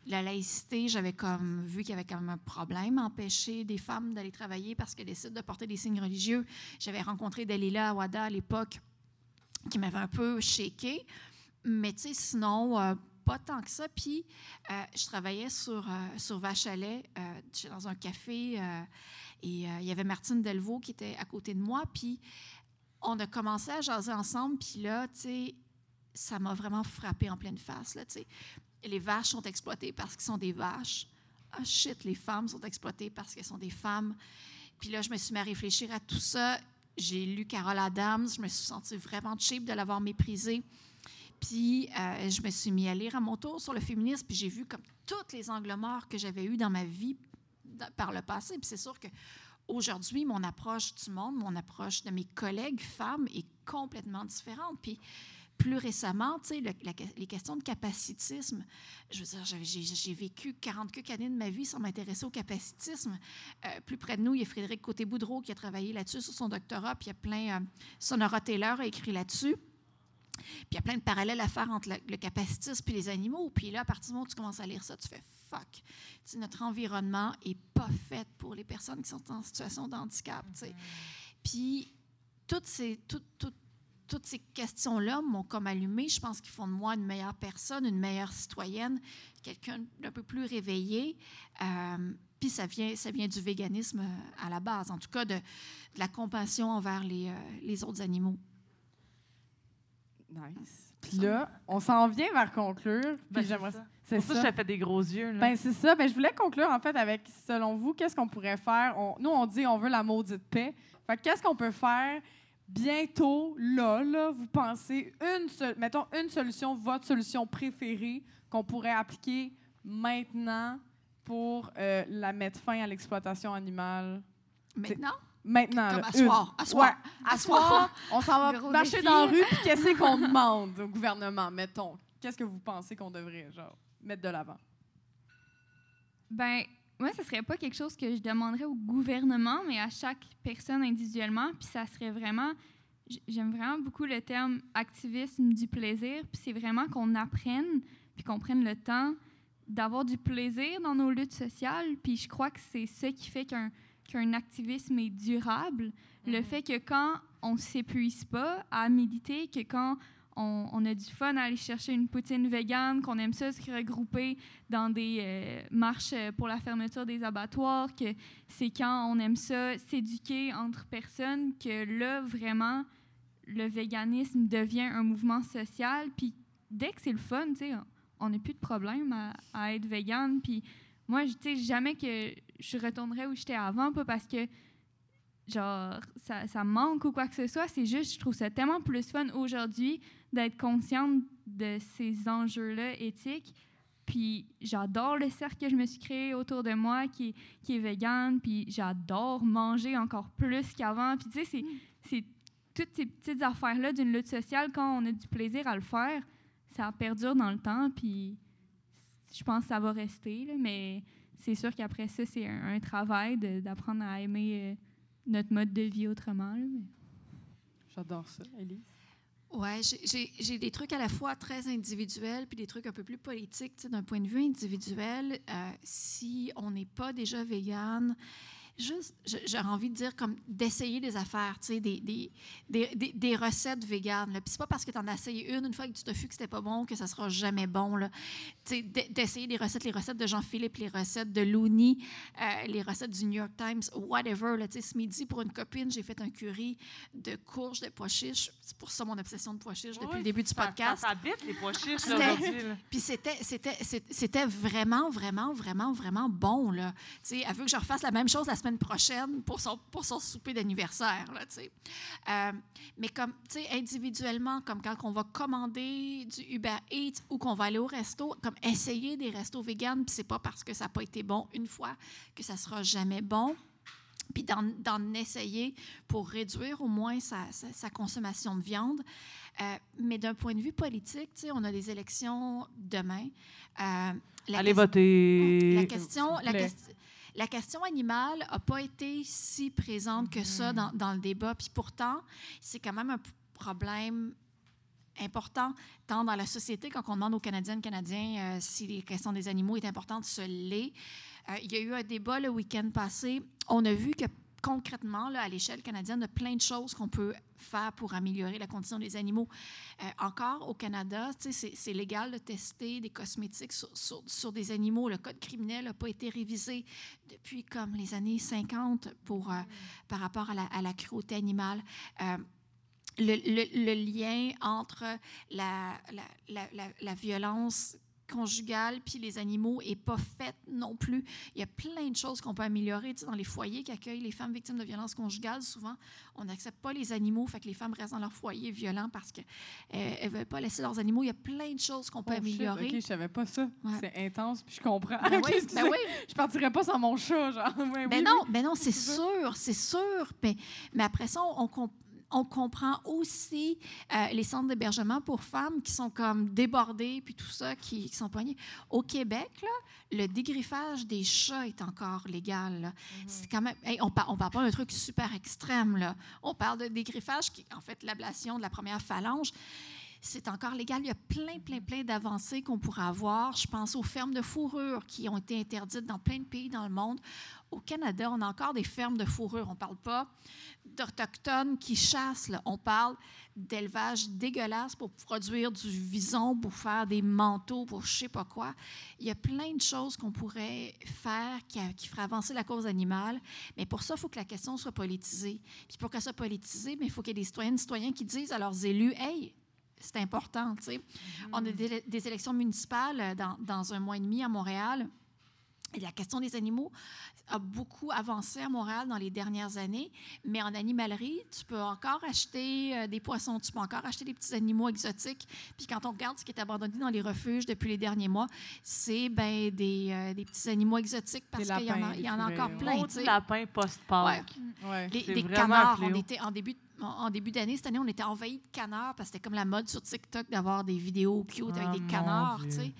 la laïcité, j'avais comme vu qu'il y avait quand même un problème empêcher des femmes d'aller travailler parce qu'elles décident de porter des signes religieux. J'avais rencontré Dalila Awada à l'époque qui m'avait un peu shaké. Mais tu sais, sinon, euh, pas tant que ça. Puis, euh, je travaillais sur, euh, sur j'étais dans un café, et il y avait Martine Delvaux qui était à côté de moi. Puis, on a commencé à jaser ensemble. Puis là, tu sais, ça m'a vraiment frappé en pleine face. Là, les vaches sont exploitées parce qu'elles sont des vaches. Ah shit, les femmes sont exploitées parce qu'elles sont des femmes. Puis là, je me suis mis à réfléchir à tout ça. J'ai lu Carol Adams. Je me suis sentie vraiment cheap de l'avoir méprisée. Puis euh, je me suis mis à lire à mon tour sur le féminisme. Puis j'ai vu comme tous les angles morts que j'avais eus dans ma vie par le passé. Puis c'est sûr que aujourd'hui, mon approche du monde, mon approche de mes collègues femmes est complètement différente. Puis plus récemment, tu sais, le- la- les questions de capacitisme, je veux dire, j'ai vécu 40 quelques années de ma vie sans m'intéresser au capacitisme. Euh, plus près de nous, il y a Frédéric Côté-Boudreau qui a travaillé là-dessus sur son doctorat, puis il y a plein... euh, Sonora Taylor a écrit là-dessus. Puis il y a plein de parallèles à faire entre le, le capacitisme et les animaux. Puis là, à partir du moment où tu commences à lire ça, tu fais fuck. Notre environnement est pas fait pour les personnes qui sont en situation de handicap. sais. Puis toutes ces, toutes, toutes- toutes ces questions-là m'ont comme allumé. Je pense qu'ils font de moi une meilleure personne, une meilleure citoyenne, quelqu'un d'un peu plus réveillé. Euh, puis ça vient, ça vient du véganisme euh, à la base, en tout cas de, de la compassion envers les, euh, les autres animaux. Nice. Puis là, on s'en vient vers conclure. Ben, c'est j'aimerais. ça. C'est Pour ça, ça. je te fais des gros yeux. Là. Ben, c'est ça. Ben, je voulais conclure, en fait, avec, selon vous, qu'est-ce qu'on pourrait faire? On- nous, on dit on veut la maudite paix. Fait que qu'est-ce qu'on peut faire bientôt, là, là, vous pensez, une seule, mettons, une solution, votre solution préférée qu'on pourrait appliquer maintenant pour euh, la mettre fin à l'exploitation animale? Maintenant, Maintenant, comme là, à une. soir, à soir, Ouais, à à soir, on s'en va Gros marcher défi. dans la rue, puis qu'est-ce qu'on demande au gouvernement, mettons? Qu'est-ce que vous pensez qu'on devrait, genre, mettre de l'avant? Ben, moi, ce serait pas quelque chose que je demanderais au gouvernement, mais à chaque personne individuellement. Puis ça serait vraiment. J'aime vraiment beaucoup le terme activisme du plaisir. Puis c'est vraiment qu'on apprenne, puis qu'on prenne le temps d'avoir du plaisir dans nos luttes sociales. Puis je crois que c'est ça qui fait qu'un qu'un activisme est durable. Le fait que quand on ne s'épuise pas à méditer, que quand on, a du fun à aller chercher une poutine végane, qu'on aime ça se regrouper dans des euh, marches euh, pour la fermeture des abattoirs, que c'est quand on aime ça s'éduquer entre personnes que là, vraiment, le véganisme devient un mouvement social. Puis dès que c'est le fun, on n'a plus de problème à, être végane. Puis moi, je- sais, jamais que je retournerais où j'étais avant, pas parce que, genre, ça, ça manque ou quoi que ce soit. C'est juste, je trouve ça tellement plus fun aujourd'hui d'être consciente de ces enjeux-là éthiques. Puis j'adore le cercle que je me suis créé autour de moi qui, est- vegan. Puis j'adore manger encore plus qu'avant. Puis tu sais, c'est, toutes ces petites affaires-là d'une lutte sociale, quand on a du plaisir à le faire, ça perdure dans le temps. Puis je pense que ça va rester. là, mais c'est sûr qu'après ça, c'est un, travail d'apprendre à aimer euh, notre mode de vie autrement. J'adore ça, Elise. Ouais, j'ai- des trucs à la fois très individuels puis des trucs un peu plus politiques. D'un point de vue individuel, euh, si on n'est pas déjà végane, juste, j'aurais envie de dire comme d'essayer des affaires, tu sais, des, des, des, des- recettes véganes. Puis c'est pas parce que tu en as essayé une, une fois que tu t'as vu que c'était pas bon, que ça sera jamais bon. là. Tu sais, d'e- d'essayer des recettes, les recettes de Jean-Philippe, les recettes de Looney, euh, les recettes du New York Times, whatever. Là, tu sais, ce midi, pour une copine, j'ai fait un curry de courges de pois chiches. C'est pour ça mon obsession de pois chiches depuis le début du podcast. Ça, ça habite les pois chiches là. Puis c'était, c'était, c'était- c'était vraiment, vraiment, vraiment, vraiment bon. Là. Tu sais, elle veut que je refasse la même chose la semaine prochaine pour son, pour son souper d'anniversaire. Euh, mais comme, individuellement, comme quand on va commander du Uber Eats ou qu'on va aller au resto, comme essayer des restos véganes, puis c'est pas parce que ça n'a pas été bon une fois que ça sera jamais bon puis d'en, d'en essayer pour réduire au moins sa, sa- sa consommation de viande. Euh, mais d'un point de vue politique, tu sais, on a des élections demain. Euh, la Allez voter. La question, la, la question animale n'a pas été si présente que ça dans, dans le débat. Puis pourtant, c'est quand même un problème important, tant dans la société, quand on demande aux Canadiennes, Canadiens euh, si les questions des animaux est importante, ce l'est. Euh, il y a eu un débat le week-end passé. On a vu que concrètement, là, à l'échelle canadienne, il a plein de choses qu'on peut faire pour améliorer la condition des animaux. Euh, encore au Canada, c'est légal de tester des cosmétiques sur, des animaux. Le code criminel n'a pas été révisé depuis comme les années 50 pour, euh, par rapport à la, cruauté animale. Euh, le, lien entre la violence conjugale puis les animaux est pas fait non plus. Il y a plein de choses qu'on peut améliorer. Tu sais, dans les foyers qui accueillent les femmes victimes de violences conjugales, souvent, on n'accepte pas les animaux, fait que les femmes restent dans leur foyer violent parce qu'elles ne veulent pas laisser leurs animaux. Il y a plein de choses qu'on peut Oh, shit, améliorer. OK, je savais pas ça. Ouais. C'est intense, puis je comprends. Ben oui, ben oui. Je partirais pas sans mon chat, genre. Ouais, Ben oui, non, ben non, c'est sûr, c'est sûr. Mais, mais après ça, on, com- on comprend aussi euh, les centres d'hébergement pour femmes qui sont comme débordées, puis tout ça, qui, qui sont poignées. Au Québec, là, le dégriffage des chats est encore légal. là. C'est quand même. hey, on, par- on parle pas d'un truc super extrême. Là. On parle de dégriffage qui, en fait, l'ablation de la première phalange. C'est encore légal. Il y a plein, plein, plein d'avancées qu'on pourrait avoir. Je pense aux fermes de fourrure qui ont été interdites dans plein de pays dans le monde. Au Canada, on a encore des fermes de fourrure. On ne parle pas d'Autochtones qui chassent. là. On parle d'élevage dégueulasse pour produire du vison, pour faire des manteaux, pour je sais pas quoi. Il y a plein de choses qu'on pourrait faire qui, qui feraient avancer la cause animale. Mais pour ça, il faut que la question soit politisée. Puis pour qu'elle soit politisée, mais il faut qu'il y ait des citoyennes et citoyens qui disent à leurs élus Hey, c'est important. On a des, des élections municipales euh, dans, dans un mois et demi à Montréal. Et la question des animaux a beaucoup avancé à Montréal dans les dernières années, mais en animalerie, tu peux encore acheter euh, des poissons, tu peux encore acheter des petits animaux exotiques. Puis quand on regarde ce qui est abandonné dans les refuges depuis les derniers mois, c'est ben, des, euh, des petits animaux exotiques parce Des qu'il y en a, lapins, il y en des a encore plein. tu Maudit sais. lapin post-Pâques. Ouais. Les- C'est des canards. On était en début, en- en début d'année, cette année, on était envahis de canards parce que c'était comme la mode sur TikTok d'avoir des vidéos cute Ah, avec des mon canards. Dieu. tu sais.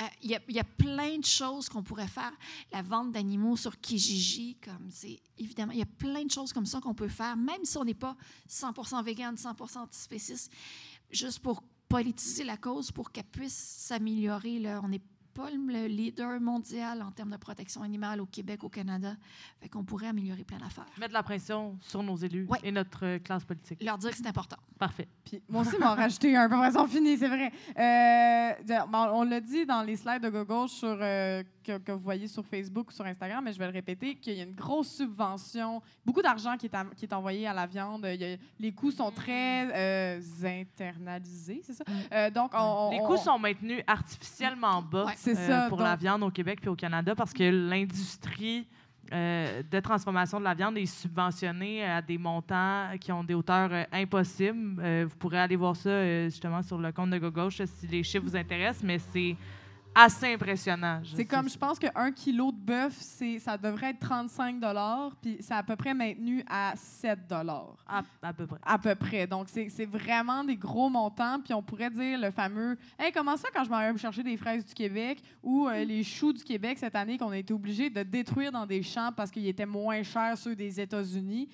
Euh, Il y, a- plein de choses qu'on pourrait faire. La vente d'animaux sur Kijiji, comme c'est évidemment, il y a plein de choses comme ça qu'on peut faire, même si on n'est pas 100% vegan, 100% antispéciste, juste pour politiser la cause, pour qu'elle puisse s'améliorer. On n'est pas le leader mondial en termes de protection animale au Québec, au Canada. Fait qu'on pourrait améliorer plein d'affaires. Mettre de la pression sur nos élus Ouais. et notre euh, classe politique. Leur dire que c'est important. Parfait. Puis moi aussi, m'en rajouté un peu sont finis, c'est vrai. Euh, bon, on l'a dit dans les slides de Google sur euh, que, que vous voyez sur Facebook ou sur Instagram, mais je vais le répéter, qu'il y a une grosse subvention, beaucoup d'argent qui, est à- qui est envoyé à la viande. Il y a- les coûts sont très euh, internalisés, c'est ça? Euh, donc, on, Les on- coûts on- sont maintenus artificiellement bas Ouais. C'est euh, ça, pour donc- la viande au Québec puis au Canada parce que l'industrie euh, de transformation de la viande est subventionnée à des montants qui ont des hauteurs euh, impossibles. Euh, vous pourrez aller voir ça euh, justement sur le compte de GoGauche si les chiffres vous intéressent, mais c'est assez impressionnant. C'est comme, je pense qu'un kilo de bœuf, ça devrait être 35 puis c'est à peu près maintenu à 7 à, à peu près. à peu près. Donc, c'est c'est vraiment des gros montants. Puis on pourrait dire le fameux Hey, comment ça quand je m'en vais me chercher des fraises du Québec ou euh, les choux du Québec cette année qu'on a été obligé de détruire dans des champs parce qu'ils étaient moins chers ceux des États-Unis?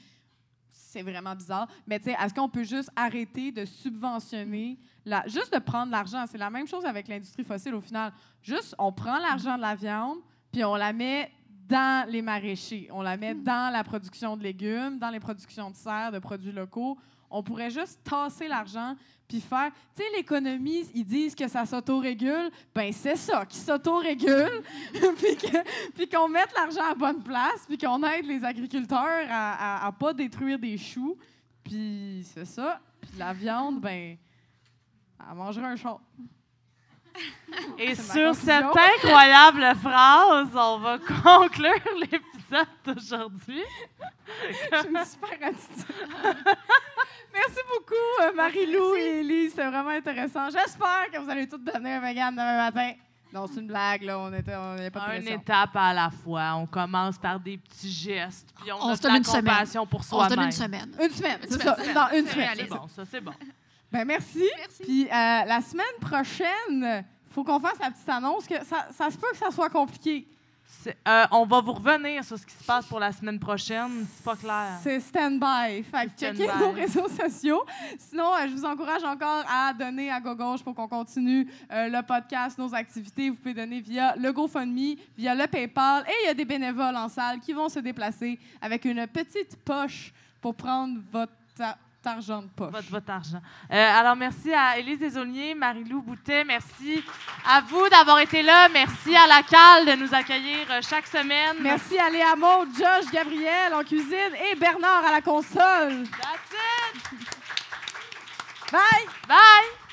C'est vraiment bizarre. Mais tu sais, est-ce qu'on peut juste arrêter de subventionner, la, juste de prendre l'argent? C'est la même chose avec l'industrie fossile au final. Juste, on prend l'argent de la viande, puis on la met dans les maraîchers. On la met dans la production de légumes, dans les productions de serre, de produits locaux. On pourrait juste tasser l'argent puis faire. Tu sais, l'économie, ils disent que ça s'autorégule. Ben, c'est ça, qui s'autorégule. puis qu'on mette l'argent à bonne place, puis qu'on aide les agriculteurs à, à, à pas détruire des choux. Puis c'est ça. Puis la viande, ben, elle mangerait un chat. Et sur cette incroyable phrase, on va conclure l'épisode d'aujourd'hui. J'ai une super attitude. Merci beaucoup, euh, Marie-Lou et Elise. C'était vraiment intéressant. J'espère que vous allez toutes devenir vegan demain matin. Non, c'est une blague, là. On était, on n'avait pas de Une étape à la fois. On commence par des petits gestes, puis on, On a se donne la une semaine. On se donne une semaine. Une semaine, Une c'est ça. semaine. Dans une semaine. bon, ça, c'est bon. Ben merci. Merci. Puis euh, la semaine prochaine, faut qu'on fasse la petite annonce que ça, ça se peut que ça soit compliqué. Euh, on va vous revenir sur ce qui se passe pour la semaine prochaine. C'est pas clair. C'est stand-by. Fait que C'est checkez nos réseaux sociaux. Sinon, euh, je vous encourage encore à donner à Gauche pour qu'on continue euh, le podcast, nos activités. Vous pouvez donner via le GoFundMe, via le PayPal. Et il y a des bénévoles en salle qui vont se déplacer avec une petite poche pour prendre votre a- argent de poche. Votre, votre argent. Euh, alors, merci à Élise Desaulniers, Marie-Lou Boutet. Merci à vous d'avoir été là. Merci à la CAL de nous accueillir euh, chaque semaine. Merci à Léa Maud, Josh, Gabriel en cuisine et Bernard à la console. That's it. Bye! Bye!